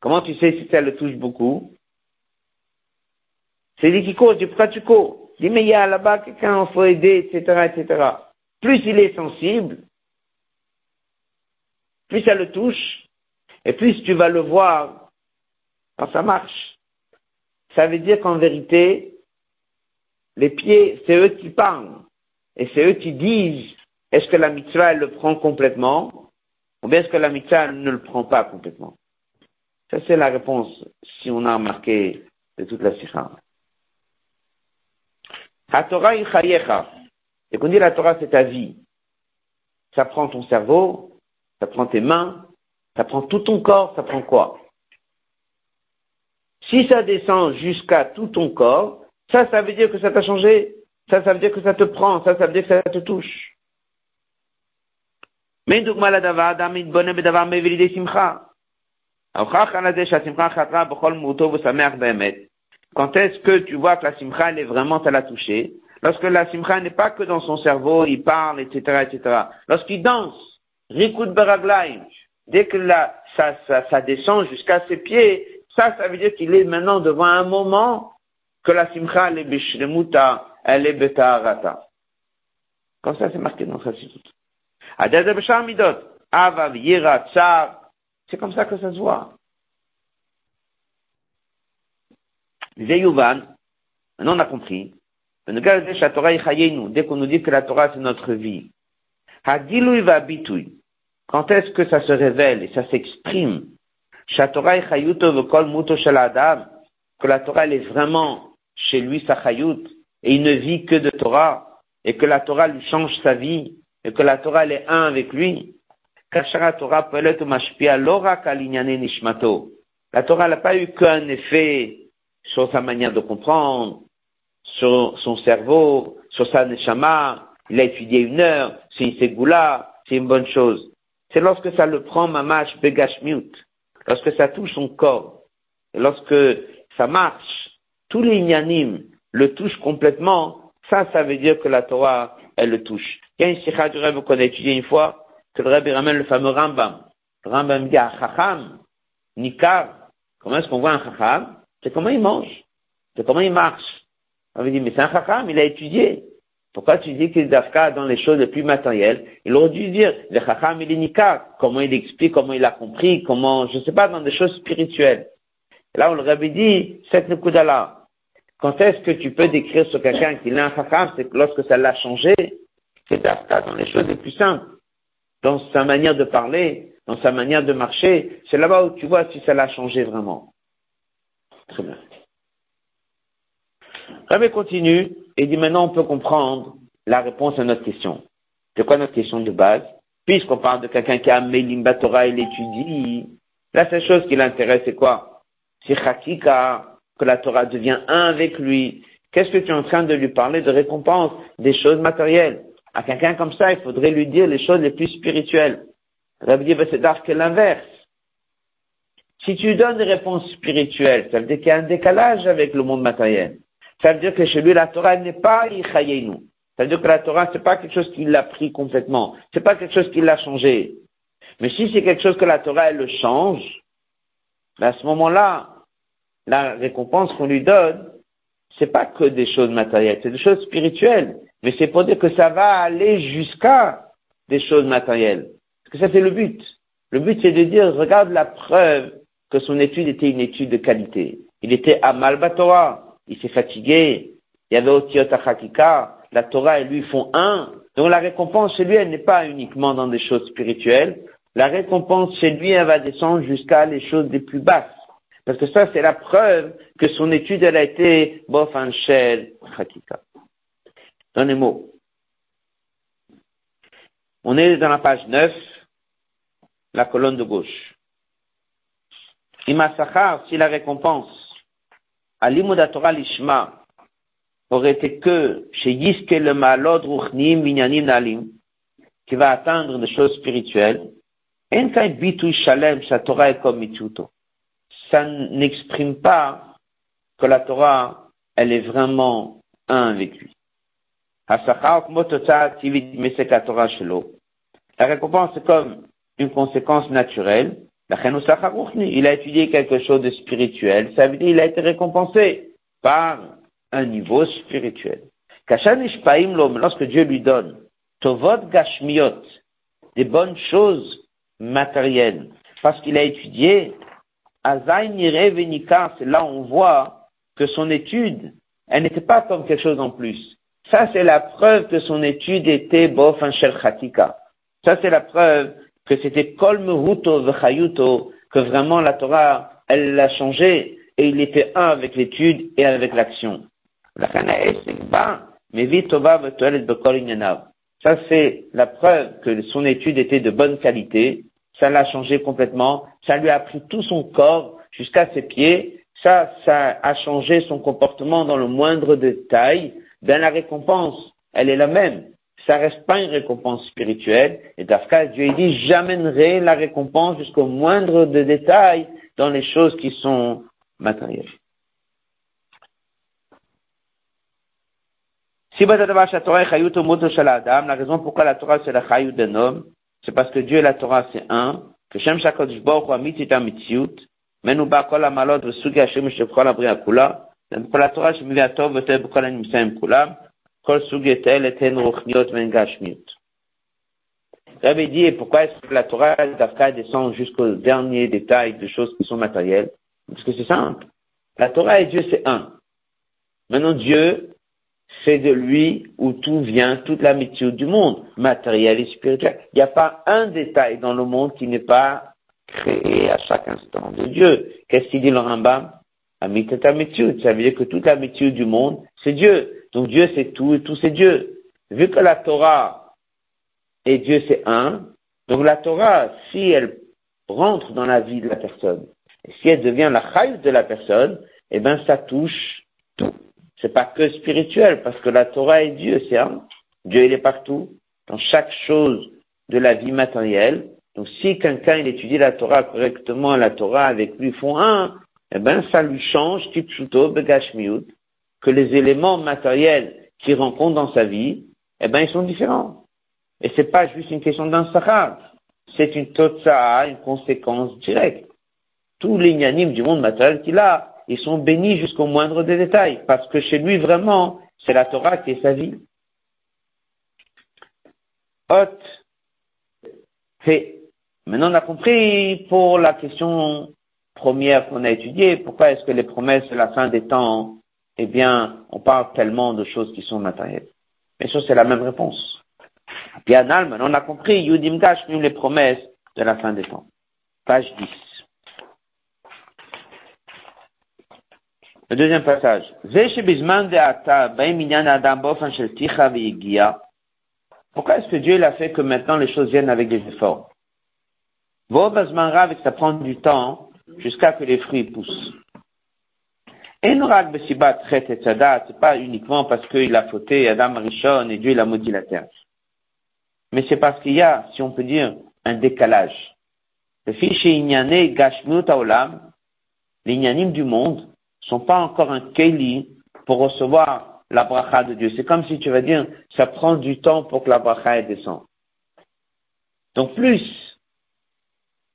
comment tu sais si ça le touche beaucoup? C'est lui qui court, tu pourquoi tu cours? Il dit mais il y a là-bas quelqu'un, il faut aider, etc., etc. Plus il est sensible, plus ça le touche, et plus tu vas le voir quand ça marche. Ça veut dire qu'en vérité, les pieds, c'est eux qui parlent. Et c'est eux qui disent est-ce que la mitzvah, elle le prend complètement ou bien est-ce que la mitzvah ne le prend pas complètement? Ça, c'est la réponse, si on a remarqué, de toute la sikha. La Torah Et qu'on dit la Torah, c'est ta vie. Ça prend ton cerveau, ça prend tes mains, ça prend tout ton corps, ça prend quoi? Si ça descend jusqu'à tout ton corps, ça, ça veut dire que ça t'a changé. Ça, ça veut dire que ça te prend. Ça, ça veut dire que ça te touche. Quand est-ce que tu vois que la simcha, elle est vraiment, à la toucher Lorsque la simcha n'est pas que dans son cerveau, il parle, etc., etc. Lorsqu'il danse, rikoud baraglaim, dès que la, ça, ça, ça descend jusqu'à ses pieds, ça, ça veut dire qu'il est maintenant devant un moment que la simcha, elle est bishlemuta, elle est betaharata. Comme ça, c'est marqué dans sa simcha. C'est comme ça que ça se voit. Maintenant, on a compris. Dès qu'on nous dit que la Torah, c'est notre vie. Quand est-ce que ça se révèle et ça s'exprime? Que la Torah, elle est vraiment chez lui, sa chayut, et il ne vit que de Torah, et que la Torah lui change sa vie, et que la Torah elle est un avec lui, la Torah n'a pas eu qu'un effet sur sa manière de comprendre, sur son cerveau, sur sa neshama. Il a étudié une heure, c'est une ségoula, c'est une bonne chose. C'est lorsque ça le prend mamash begashmiut, lorsque ça touche son corps, lorsque ça marche, tous les le touchent complètement, ça, ça veut dire que la Torah, elle le touche. Il y a une sikha du Rebbe qu'on a étudié une fois, que le Rebbe ramène le fameux Rambam. Le Rambam dit à Chacham, Nikar, comment est-ce qu'on voit un Chacham? C'est comment il mange, c'est comment il marche. On lui dit, mais c'est un Chacham, il a étudié. Pourquoi tu dis qu'il est dans les choses les plus matérielles? Il aurait dû dire, le Chacham, il est Nikar. Comment il explique, comment il a compris, comment, je ne sais pas, dans des choses spirituelles. Et là, on le Rebbe dit, cette Nekudala. Quand est-ce que tu peux décrire sur quelqu'un qu'il est un Chacham C'est que lorsque ça l'a changé, c'est dans les choses les plus simples. Dans sa manière de parler, dans sa manière de marcher, c'est là-bas où tu vois si ça l'a changé vraiment. Très bien. Rabbi continue et dit maintenant on peut comprendre la réponse à notre question. C'est quoi notre question de base? Puisqu'on parle de quelqu'un qui a Melimba Torah et l'étudie, la seule chose qui l'intéresse c'est quoi? C'est Chakika, que la Torah devient un avec lui. Qu'est-ce que tu es en train de lui parler de récompense, des choses matérielles? À quelqu'un comme ça, il faudrait lui dire les choses les plus spirituelles. Rabbi dit, ben, c'est d'art que l'inverse. Si tu donnes des réponses spirituelles, ça veut dire qu'il y a un décalage avec le monde matériel. Ça veut dire que chez lui, la Torah n'est pas Ichayenu. Ça veut dire que la Torah, c'est pas quelque chose qui l'a pris complètement. C'est pas quelque chose qui l'a changé. Mais si c'est quelque chose que la Torah, elle le change, ben à ce moment-là, la récompense qu'on lui donne, c'est pas que des choses matérielles, c'est des choses spirituelles. Mais c'est pour dire que ça va aller jusqu'à des choses matérielles. Parce que ça c'est le but. Le but c'est de dire, regarde la preuve que son étude était une étude de qualité. Il était à Malbatora, il s'est fatigué, il y avait Otiot Hakika, la Torah et lui font un. Donc la récompense chez lui, elle n'est pas uniquement dans des choses spirituelles. La récompense chez lui, elle va descendre jusqu'à les choses les plus basses. Parce que ça, c'est la preuve que son étude, elle a été bof shel hakika dans les mots. On est dans la page 9, la colonne de gauche. Imasachar, si la récompense à Torah lishma aurait été que chez Yiske le malod ruchnim vinyanim nalim, qui va atteindre des choses spirituelles, en bitu shalem est comme Ça n'exprime pas que la Torah, elle est vraiment un avec lui. La récompense est comme une conséquence naturelle. Il a étudié quelque chose de spirituel. Ça veut dire qu'il a été récompensé par un niveau spirituel. Lorsque Dieu lui donne tovot gashmiot, des bonnes choses matérielles, parce qu'il a étudié, c'est là on voit que son étude, elle n'était pas comme quelque chose en plus. Ça, c'est la preuve que son étude était bof shel Ça, c'est la preuve que c'était kol meruto v'chayuto, que vraiment la Torah, elle l'a changé, et il était un avec l'étude et avec l'action. Ça, c'est la preuve que son étude était de bonne qualité. Ça l'a changé complètement. Ça lui a pris tout son corps jusqu'à ses pieds. Ça, ça a changé son comportement dans le moindre détail ben la récompense, elle est la même. Ça reste pas une récompense spirituelle. Et d'Afka, Dieu dit, j'amènerai la récompense jusqu'au moindre de détails dans les choses qui sont matérielles. Si la raison pourquoi la Torah c'est la chayut d'un homme, c'est parce que Dieu et la Torah c'est un, que Shem Shakadosh Baruch Hu amit itam mitziut, menu ba kol amalot v'sugi Hashem shekol abri akula, כל התורה שמביאה טוב יותר בכל הנמצאים כולם, כל סוג יותר לתן רוחניות ואין גשמיות. Rabbi dit, et pourquoi est-ce que la Torah d'Afka descend jusqu'au dernier détail de choses qui sont matérielles Parce que c'est simple. La Torah et Dieu, c'est un. Maintenant, Dieu, c'est de lui où tout vient, toute l'amitié du monde, matériel et spirituel. Il n'y a pas un détail dans le monde qui n'est pas créé à chaque instant de Dieu. Qu'est-ce qu'il dit le Rambam? Ça veut dire que toute l'amitié du monde, c'est Dieu. Donc Dieu c'est tout et tout c'est Dieu. Vu que la Torah et Dieu c'est un, donc la Torah, si elle rentre dans la vie de la personne, si elle devient la chaïs de la personne, eh ben ça touche tout. C'est pas que spirituel, parce que la Torah et Dieu, c'est un. Dieu il est partout, dans chaque chose de la vie matérielle. Donc si quelqu'un il étudie la Torah correctement, la Torah avec lui font un, eh ben, ça lui change, que les éléments matériels qu'il rencontre dans sa vie, eh ben, ils sont différents. Et c'est pas juste une question d'un sahar. C'est une totsa, une conséquence directe. Tous les yanimes du monde matériel qu'il a, ils sont bénis jusqu'au moindre des détails. Parce que chez lui, vraiment, c'est la Torah qui est sa vie. Hot. Maintenant, on a compris pour la question première qu'on a étudiée, pourquoi est-ce que les promesses de la fin des temps, eh bien, on parle tellement de choses qui sont matérielles? Mais ça, c'est la même réponse. Bien, on a compris, Yudim nous les promesses de la fin des temps. Page 10. Le deuxième passage. Pourquoi est-ce que Dieu l'a fait que maintenant les choses viennent avec des efforts? Ça prend du temps, jusqu'à que les fruits poussent. C'est pas uniquement parce qu'il a fauté Adam Rishon et Dieu l'a maudit la terre. Mais c'est parce qu'il y a, si on peut dire, un décalage. Le fichier Inyane Gashmut Olam, les Inyanim du monde, sont pas encore un Keli pour recevoir la bracha de Dieu. C'est comme si tu vas dire, ça prend du temps pour que la bracha descende. Donc plus,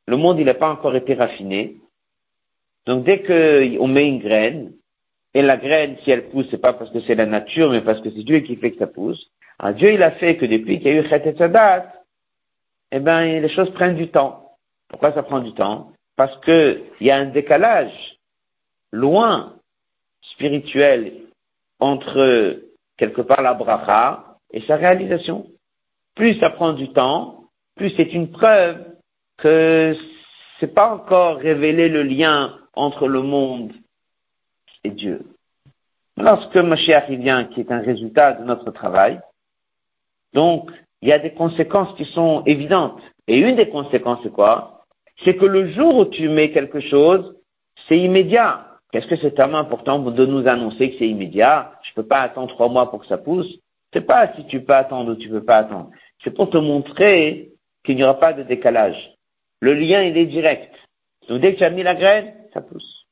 le monde il n'a pas encore été raffiné, donc dès qu'on met une graine, et la graine, si elle pousse, c'est pas parce que c'est la nature, mais parce que c'est Dieu qui fait que ça pousse. Alors Dieu, il a fait que depuis qu'il y a eu Chet et Sadat, eh ben, les choses prennent du temps. Pourquoi ça prend du temps? Parce qu'il y a un décalage loin, spirituel, entre quelque part la bracha et sa réalisation. Plus ça prend du temps, plus c'est une preuve que c'est pas encore révélé le lien entre le monde et Dieu. Lorsque Mashiach vient, qui est un résultat de notre travail, donc il y a des conséquences qui sont évidentes. Et une des conséquences, c'est quoi? C'est que le jour où tu mets quelque chose, c'est immédiat. Qu'est-ce que c'est tellement important de nous annoncer que c'est immédiat? Je ne peux pas attendre trois mois pour que ça pousse. C'est pas si tu peux attendre ou tu peux pas attendre. C'est pour te montrer qu'il n'y aura pas de décalage. Le lien, il est direct. Donc dès que tu as mis la graine, ça pousse.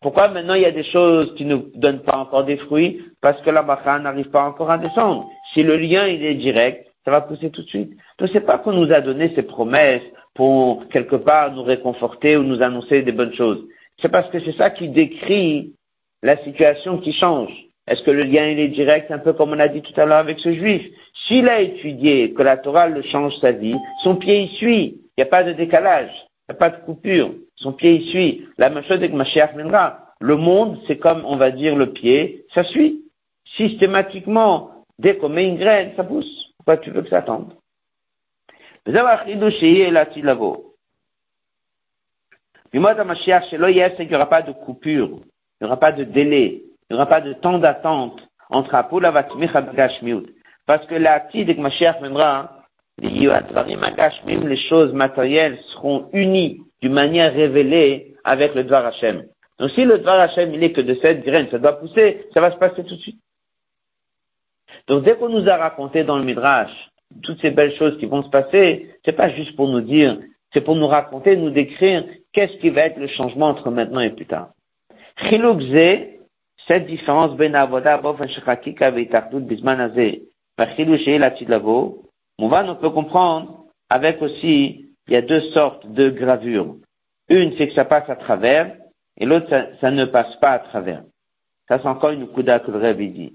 Pourquoi maintenant il y a des choses qui ne donnent pas encore des fruits? Parce que la bacha n'arrive pas encore à descendre. Si le lien, il est direct, ça va pousser tout de suite. Donc c'est pas qu'on nous a donné ces promesses pour quelque part nous réconforter ou nous annoncer des bonnes choses. C'est parce que c'est ça qui décrit la situation qui change. Est-ce que le lien il est direct, un peu comme on a dit tout à l'heure avec ce juif? S'il a étudié que la Torah le change sa vie, son pied y suit. Il n'y a pas de décalage, il n'y a pas de coupure. Son pied y suit. La même chose avec Mashiach viendra. Le monde, c'est comme on va dire le pied, ça suit. Systématiquement, dès qu'on met une graine, ça pousse. Pourquoi tu veux que ça tombe du mode Mashiach, il n'y aura pas de coupure, il n'y aura pas de délai, il n'y aura pas de temps d'attente entre Apula Gashmiut. Parce que la de Mashiach viendra, les choses matérielles seront unies d'une manière révélée avec le Dvar Hashem. Donc si le Dvar Hashem, il est que de cette graine, ça doit pousser, ça va se passer tout de suite. Donc dès qu'on nous a raconté dans le Midrash toutes ces belles choses qui vont se passer, c'est pas juste pour nous dire, c'est pour nous raconter, nous décrire qu'est-ce qui va être le changement entre maintenant et plus tard. Chilukze, cette différence ben avoda bofen shechakika veitardut bisman azeh, vachilu shei latidlavo, on peut comprendre avec aussi, il y a deux sortes de gravures. Une, c'est que ça passe à travers, et l'autre, ça, ça, ne passe pas à travers. Ça, c'est encore une kuda que le Rebbe dit.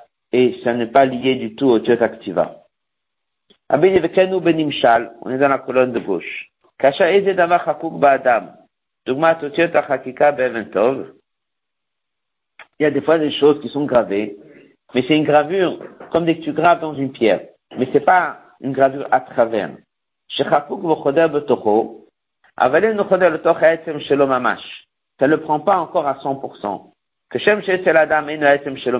et ça n'est pas lié du tout au tiot activa. Ben on est dans la colonne de gauche. Kasha eze davar chakuk ba'adam. Il y a des fois des choses qui sont gravées mais c'est une gravure comme dès que tu graves dans une pierre. Mais c'est pas une gravure à travers. Ça ne le prend pas encore à 100%. Que Shem Shesel Adam et Noetem Shelo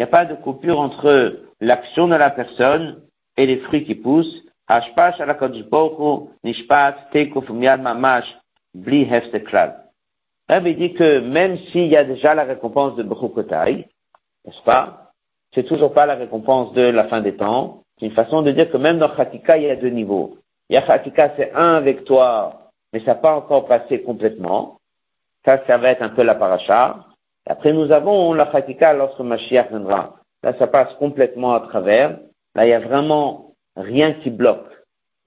n'y a pas de coupure entre l'action de la personne et les fruits qui poussent. Rabbi dit que même s'il y a déjà la récompense de Bechukotai, n'est-ce pas C'est toujours pas la récompense de la fin des temps. C'est une façon de dire que même dans Khatika, il y a deux niveaux. Il y a Khatika, c'est un avec toi, mais ça n'a pas encore passé complètement. Ça, ça va être un peu la paracha. Après, nous avons la Khatika lorsque Mashiach viendra. Là, ça passe complètement à travers. Là, il y a vraiment rien qui bloque.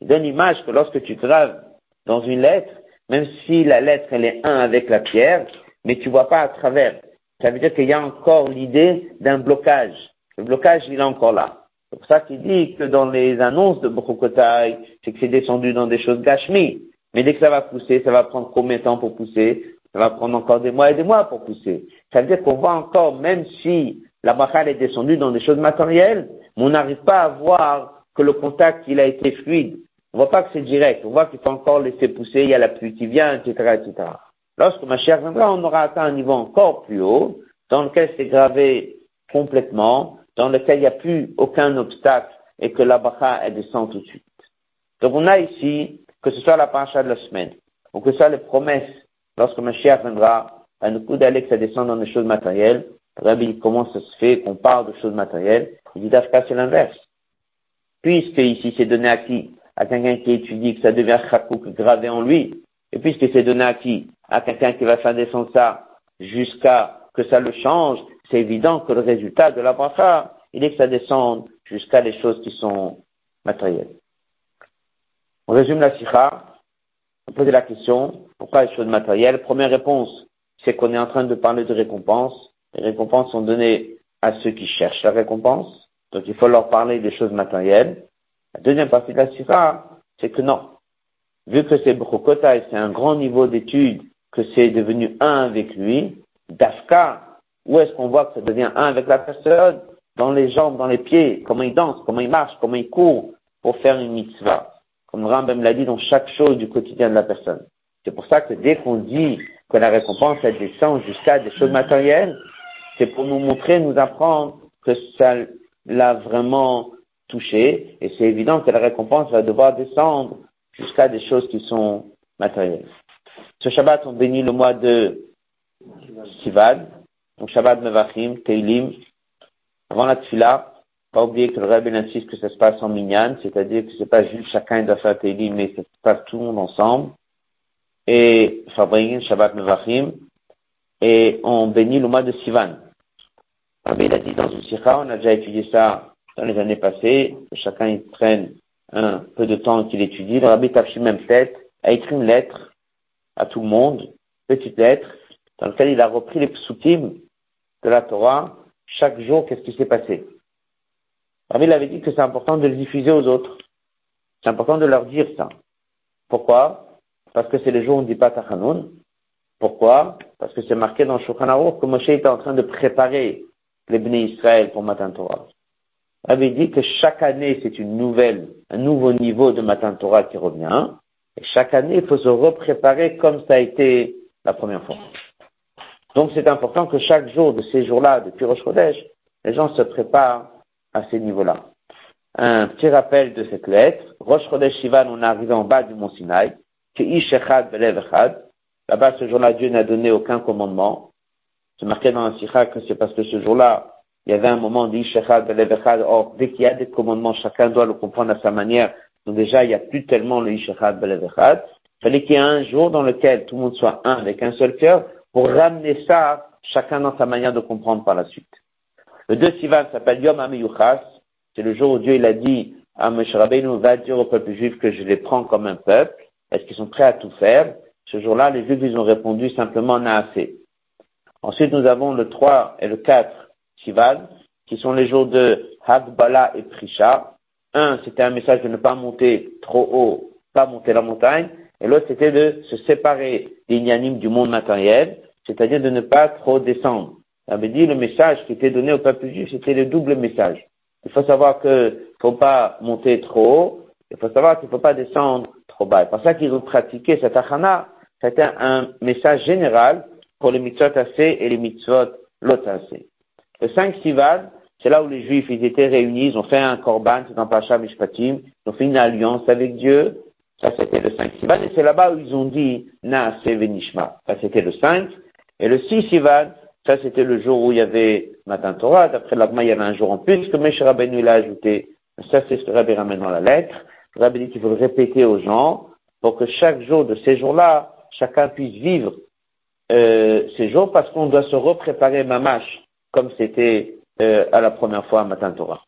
Il donne l'image que lorsque tu graves dans une lettre, même si la lettre elle est un avec la pierre, mais tu vois pas à travers. Ça veut dire qu'il y a encore l'idée d'un blocage. Le blocage, il est encore là. C'est pour ça qu'il dit que dans les annonces de Brokotai, c'est que c'est descendu dans des choses gâchemi. Mais dès que ça va pousser, ça va prendre combien de temps pour pousser? Ça va prendre encore des mois et des mois pour pousser. Ça veut dire qu'on voit encore, même si la bachal est descendue dans des choses matérielles, mais on n'arrive pas à voir que le contact, il a été fluide. On voit pas que c'est direct. On voit qu'il faut encore laisser pousser, il y a la pluie qui vient, etc., etc. Lorsque ma chère viendra, on aura atteint un niveau encore plus haut, dans lequel c'est gravé complètement, dans lequel il n'y a plus aucun obstacle et que la bacha, elle descend tout de suite. Donc on a ici, que ce soit la paracha de la semaine, ou que ce soit les promesses, lorsque ma chère viendra, à nous coup d'aller que ça descend dans des choses matérielles, Rabbi, comment ça se fait qu'on parle de choses matérielles Il dit Dafka, c'est l'inverse. Puisque ici c'est donné à qui? À quelqu'un qui étudie, que ça devient chakouk gravé en lui. Et puisque c'est donné à qui? À quelqu'un qui va faire descendre ça jusqu'à que ça le change, c'est évident que le résultat de la bracha, il est que ça descende jusqu'à des choses qui sont matérielles. On résume la sikha. On pose la question, pourquoi les choses matérielles? Première réponse, c'est qu'on est en train de parler de récompense. Les récompenses sont données à ceux qui cherchent la récompense. Donc il faut leur parler des choses matérielles. La deuxième partie de la sikha, c'est que non. Vu que c'est Brokota et c'est un grand niveau d'étude, que c'est devenu un avec lui, Dafka, où est-ce qu'on voit que ça devient un avec la personne? Dans les jambes, dans les pieds, comment il danse, comment il marche, comment il court pour faire une mitzvah. Comme Rambam l'a dit dans chaque chose du quotidien de la personne. C'est pour ça que dès qu'on dit que la récompense, elle descend jusqu'à des choses matérielles, c'est pour nous montrer, nous apprendre que ça l'a vraiment touché, et c'est évident que la récompense va devoir descendre jusqu'à des choses qui sont matérielles. Ce Shabbat, on bénit le mois de Sivad, donc Shabbat Mevachim, Teilim, avant la Tfila, pas oublier que le Rebbe insiste que ça se passe en minyan, c'est-à-dire que c'est pas juste chacun doit faire Teilim, mais ça se passe tout le monde ensemble. Et Fabrin, Shabbat Mevachim, et on bénit le mois de Sivan. il a dit dans une sikha, on a déjà étudié ça dans les années passées, chacun il prenne un peu de temps qu'il étudie. Le Rabbi Tafshi même tête a écrit une lettre à tout le monde, petite lettre, dans laquelle il a repris les psukim de la Torah, chaque jour, qu'est-ce qui s'est passé? Rabbi avait dit que c'est important de le diffuser aux autres. C'est important de leur dire ça. Pourquoi? Parce que c'est le jour où on ne dit pas Tachanoun. Pourquoi? Parce que c'est marqué dans Shulchan Aruch que Moshe était en train de préparer les bénis Israël pour Matan Torah. Rabbi dit que chaque année, c'est une nouvelle, un nouveau niveau de Matan Torah qui revient. Et chaque année, il faut se repréparer comme ça a été la première fois. Donc c'est important que chaque jour de ces jours-là, depuis Rosh Chodesh, les gens se préparent à ces niveaux-là. Un petit rappel de cette lettre. Rosh Chodesh Shivan, on est arrivé en bas du mont Sinaï. Là-bas, ce jour-là, Dieu n'a donné aucun commandement. C'est marqué dans la Sikha que c'est parce que ce jour-là, il y avait un moment d'Ishechad, Belevechad. Or, dès qu'il y a des commandements, chacun doit le comprendre à sa manière. Donc déjà, il n'y a plus tellement le Ishechad, Belevechad. Il fallait qu'il y ait un jour dans lequel tout le monde soit un avec un seul cœur pour ramener ça, chacun dans sa manière de comprendre par la suite. Le 2 Sivan s'appelle Yom Amiyuchas. C'est le jour où Dieu il a dit à Moshe va dire au peuple juif que je les prends comme un peuple. Est-ce qu'ils sont prêts à tout faire? Ce jour-là, les juifs, ils ont répondu simplement assez. Ensuite, nous avons le 3 et le 4 Sivan, qui sont les jours de Hagbala et Prisha. Un, c'était un message de ne pas monter trop haut, pas monter la montagne. Et l'autre, c'était de se séparer des du monde matériel, c'est-à-dire de ne pas trop descendre. Ça veut dire le message qui était donné au peuple juif, c'était le double message. Il faut savoir qu'il ne faut pas monter trop haut, il faut savoir qu'il ne faut pas descendre C'est pour ça qu'ils ont pratiqué cette achana. C'était un message général pour les mitzvot assez et les mitzvot assez. Le 5 Sivan, c'est là où les juifs, ils étaient réunis, ils ont fait un korban, c'est dans Pacha Mishpatim, ils ont fait une alliance avec Dieu, ça, c'était le 5 Sivan. Et c'est là-bas où ils ont dit Naase Venishma. Ça, c'était le 5. Et le 6 Sivan, ça, c'était le jour où il y avait Matin Torah. D'après l'Agma, il y avait un jour en plus que Meshach Rabbeinu l'a ajouté. Ça, c'est ce que Rabbi ramène dans la lettre. Rabbi dit qu'il faut le répéter aux gens pour que chaque jour de ces jours-là, chacun puisse vivre euh, ces jours parce qu'on doit se repréparer mamash comme c'était euh, à la première fois à Matin Torah.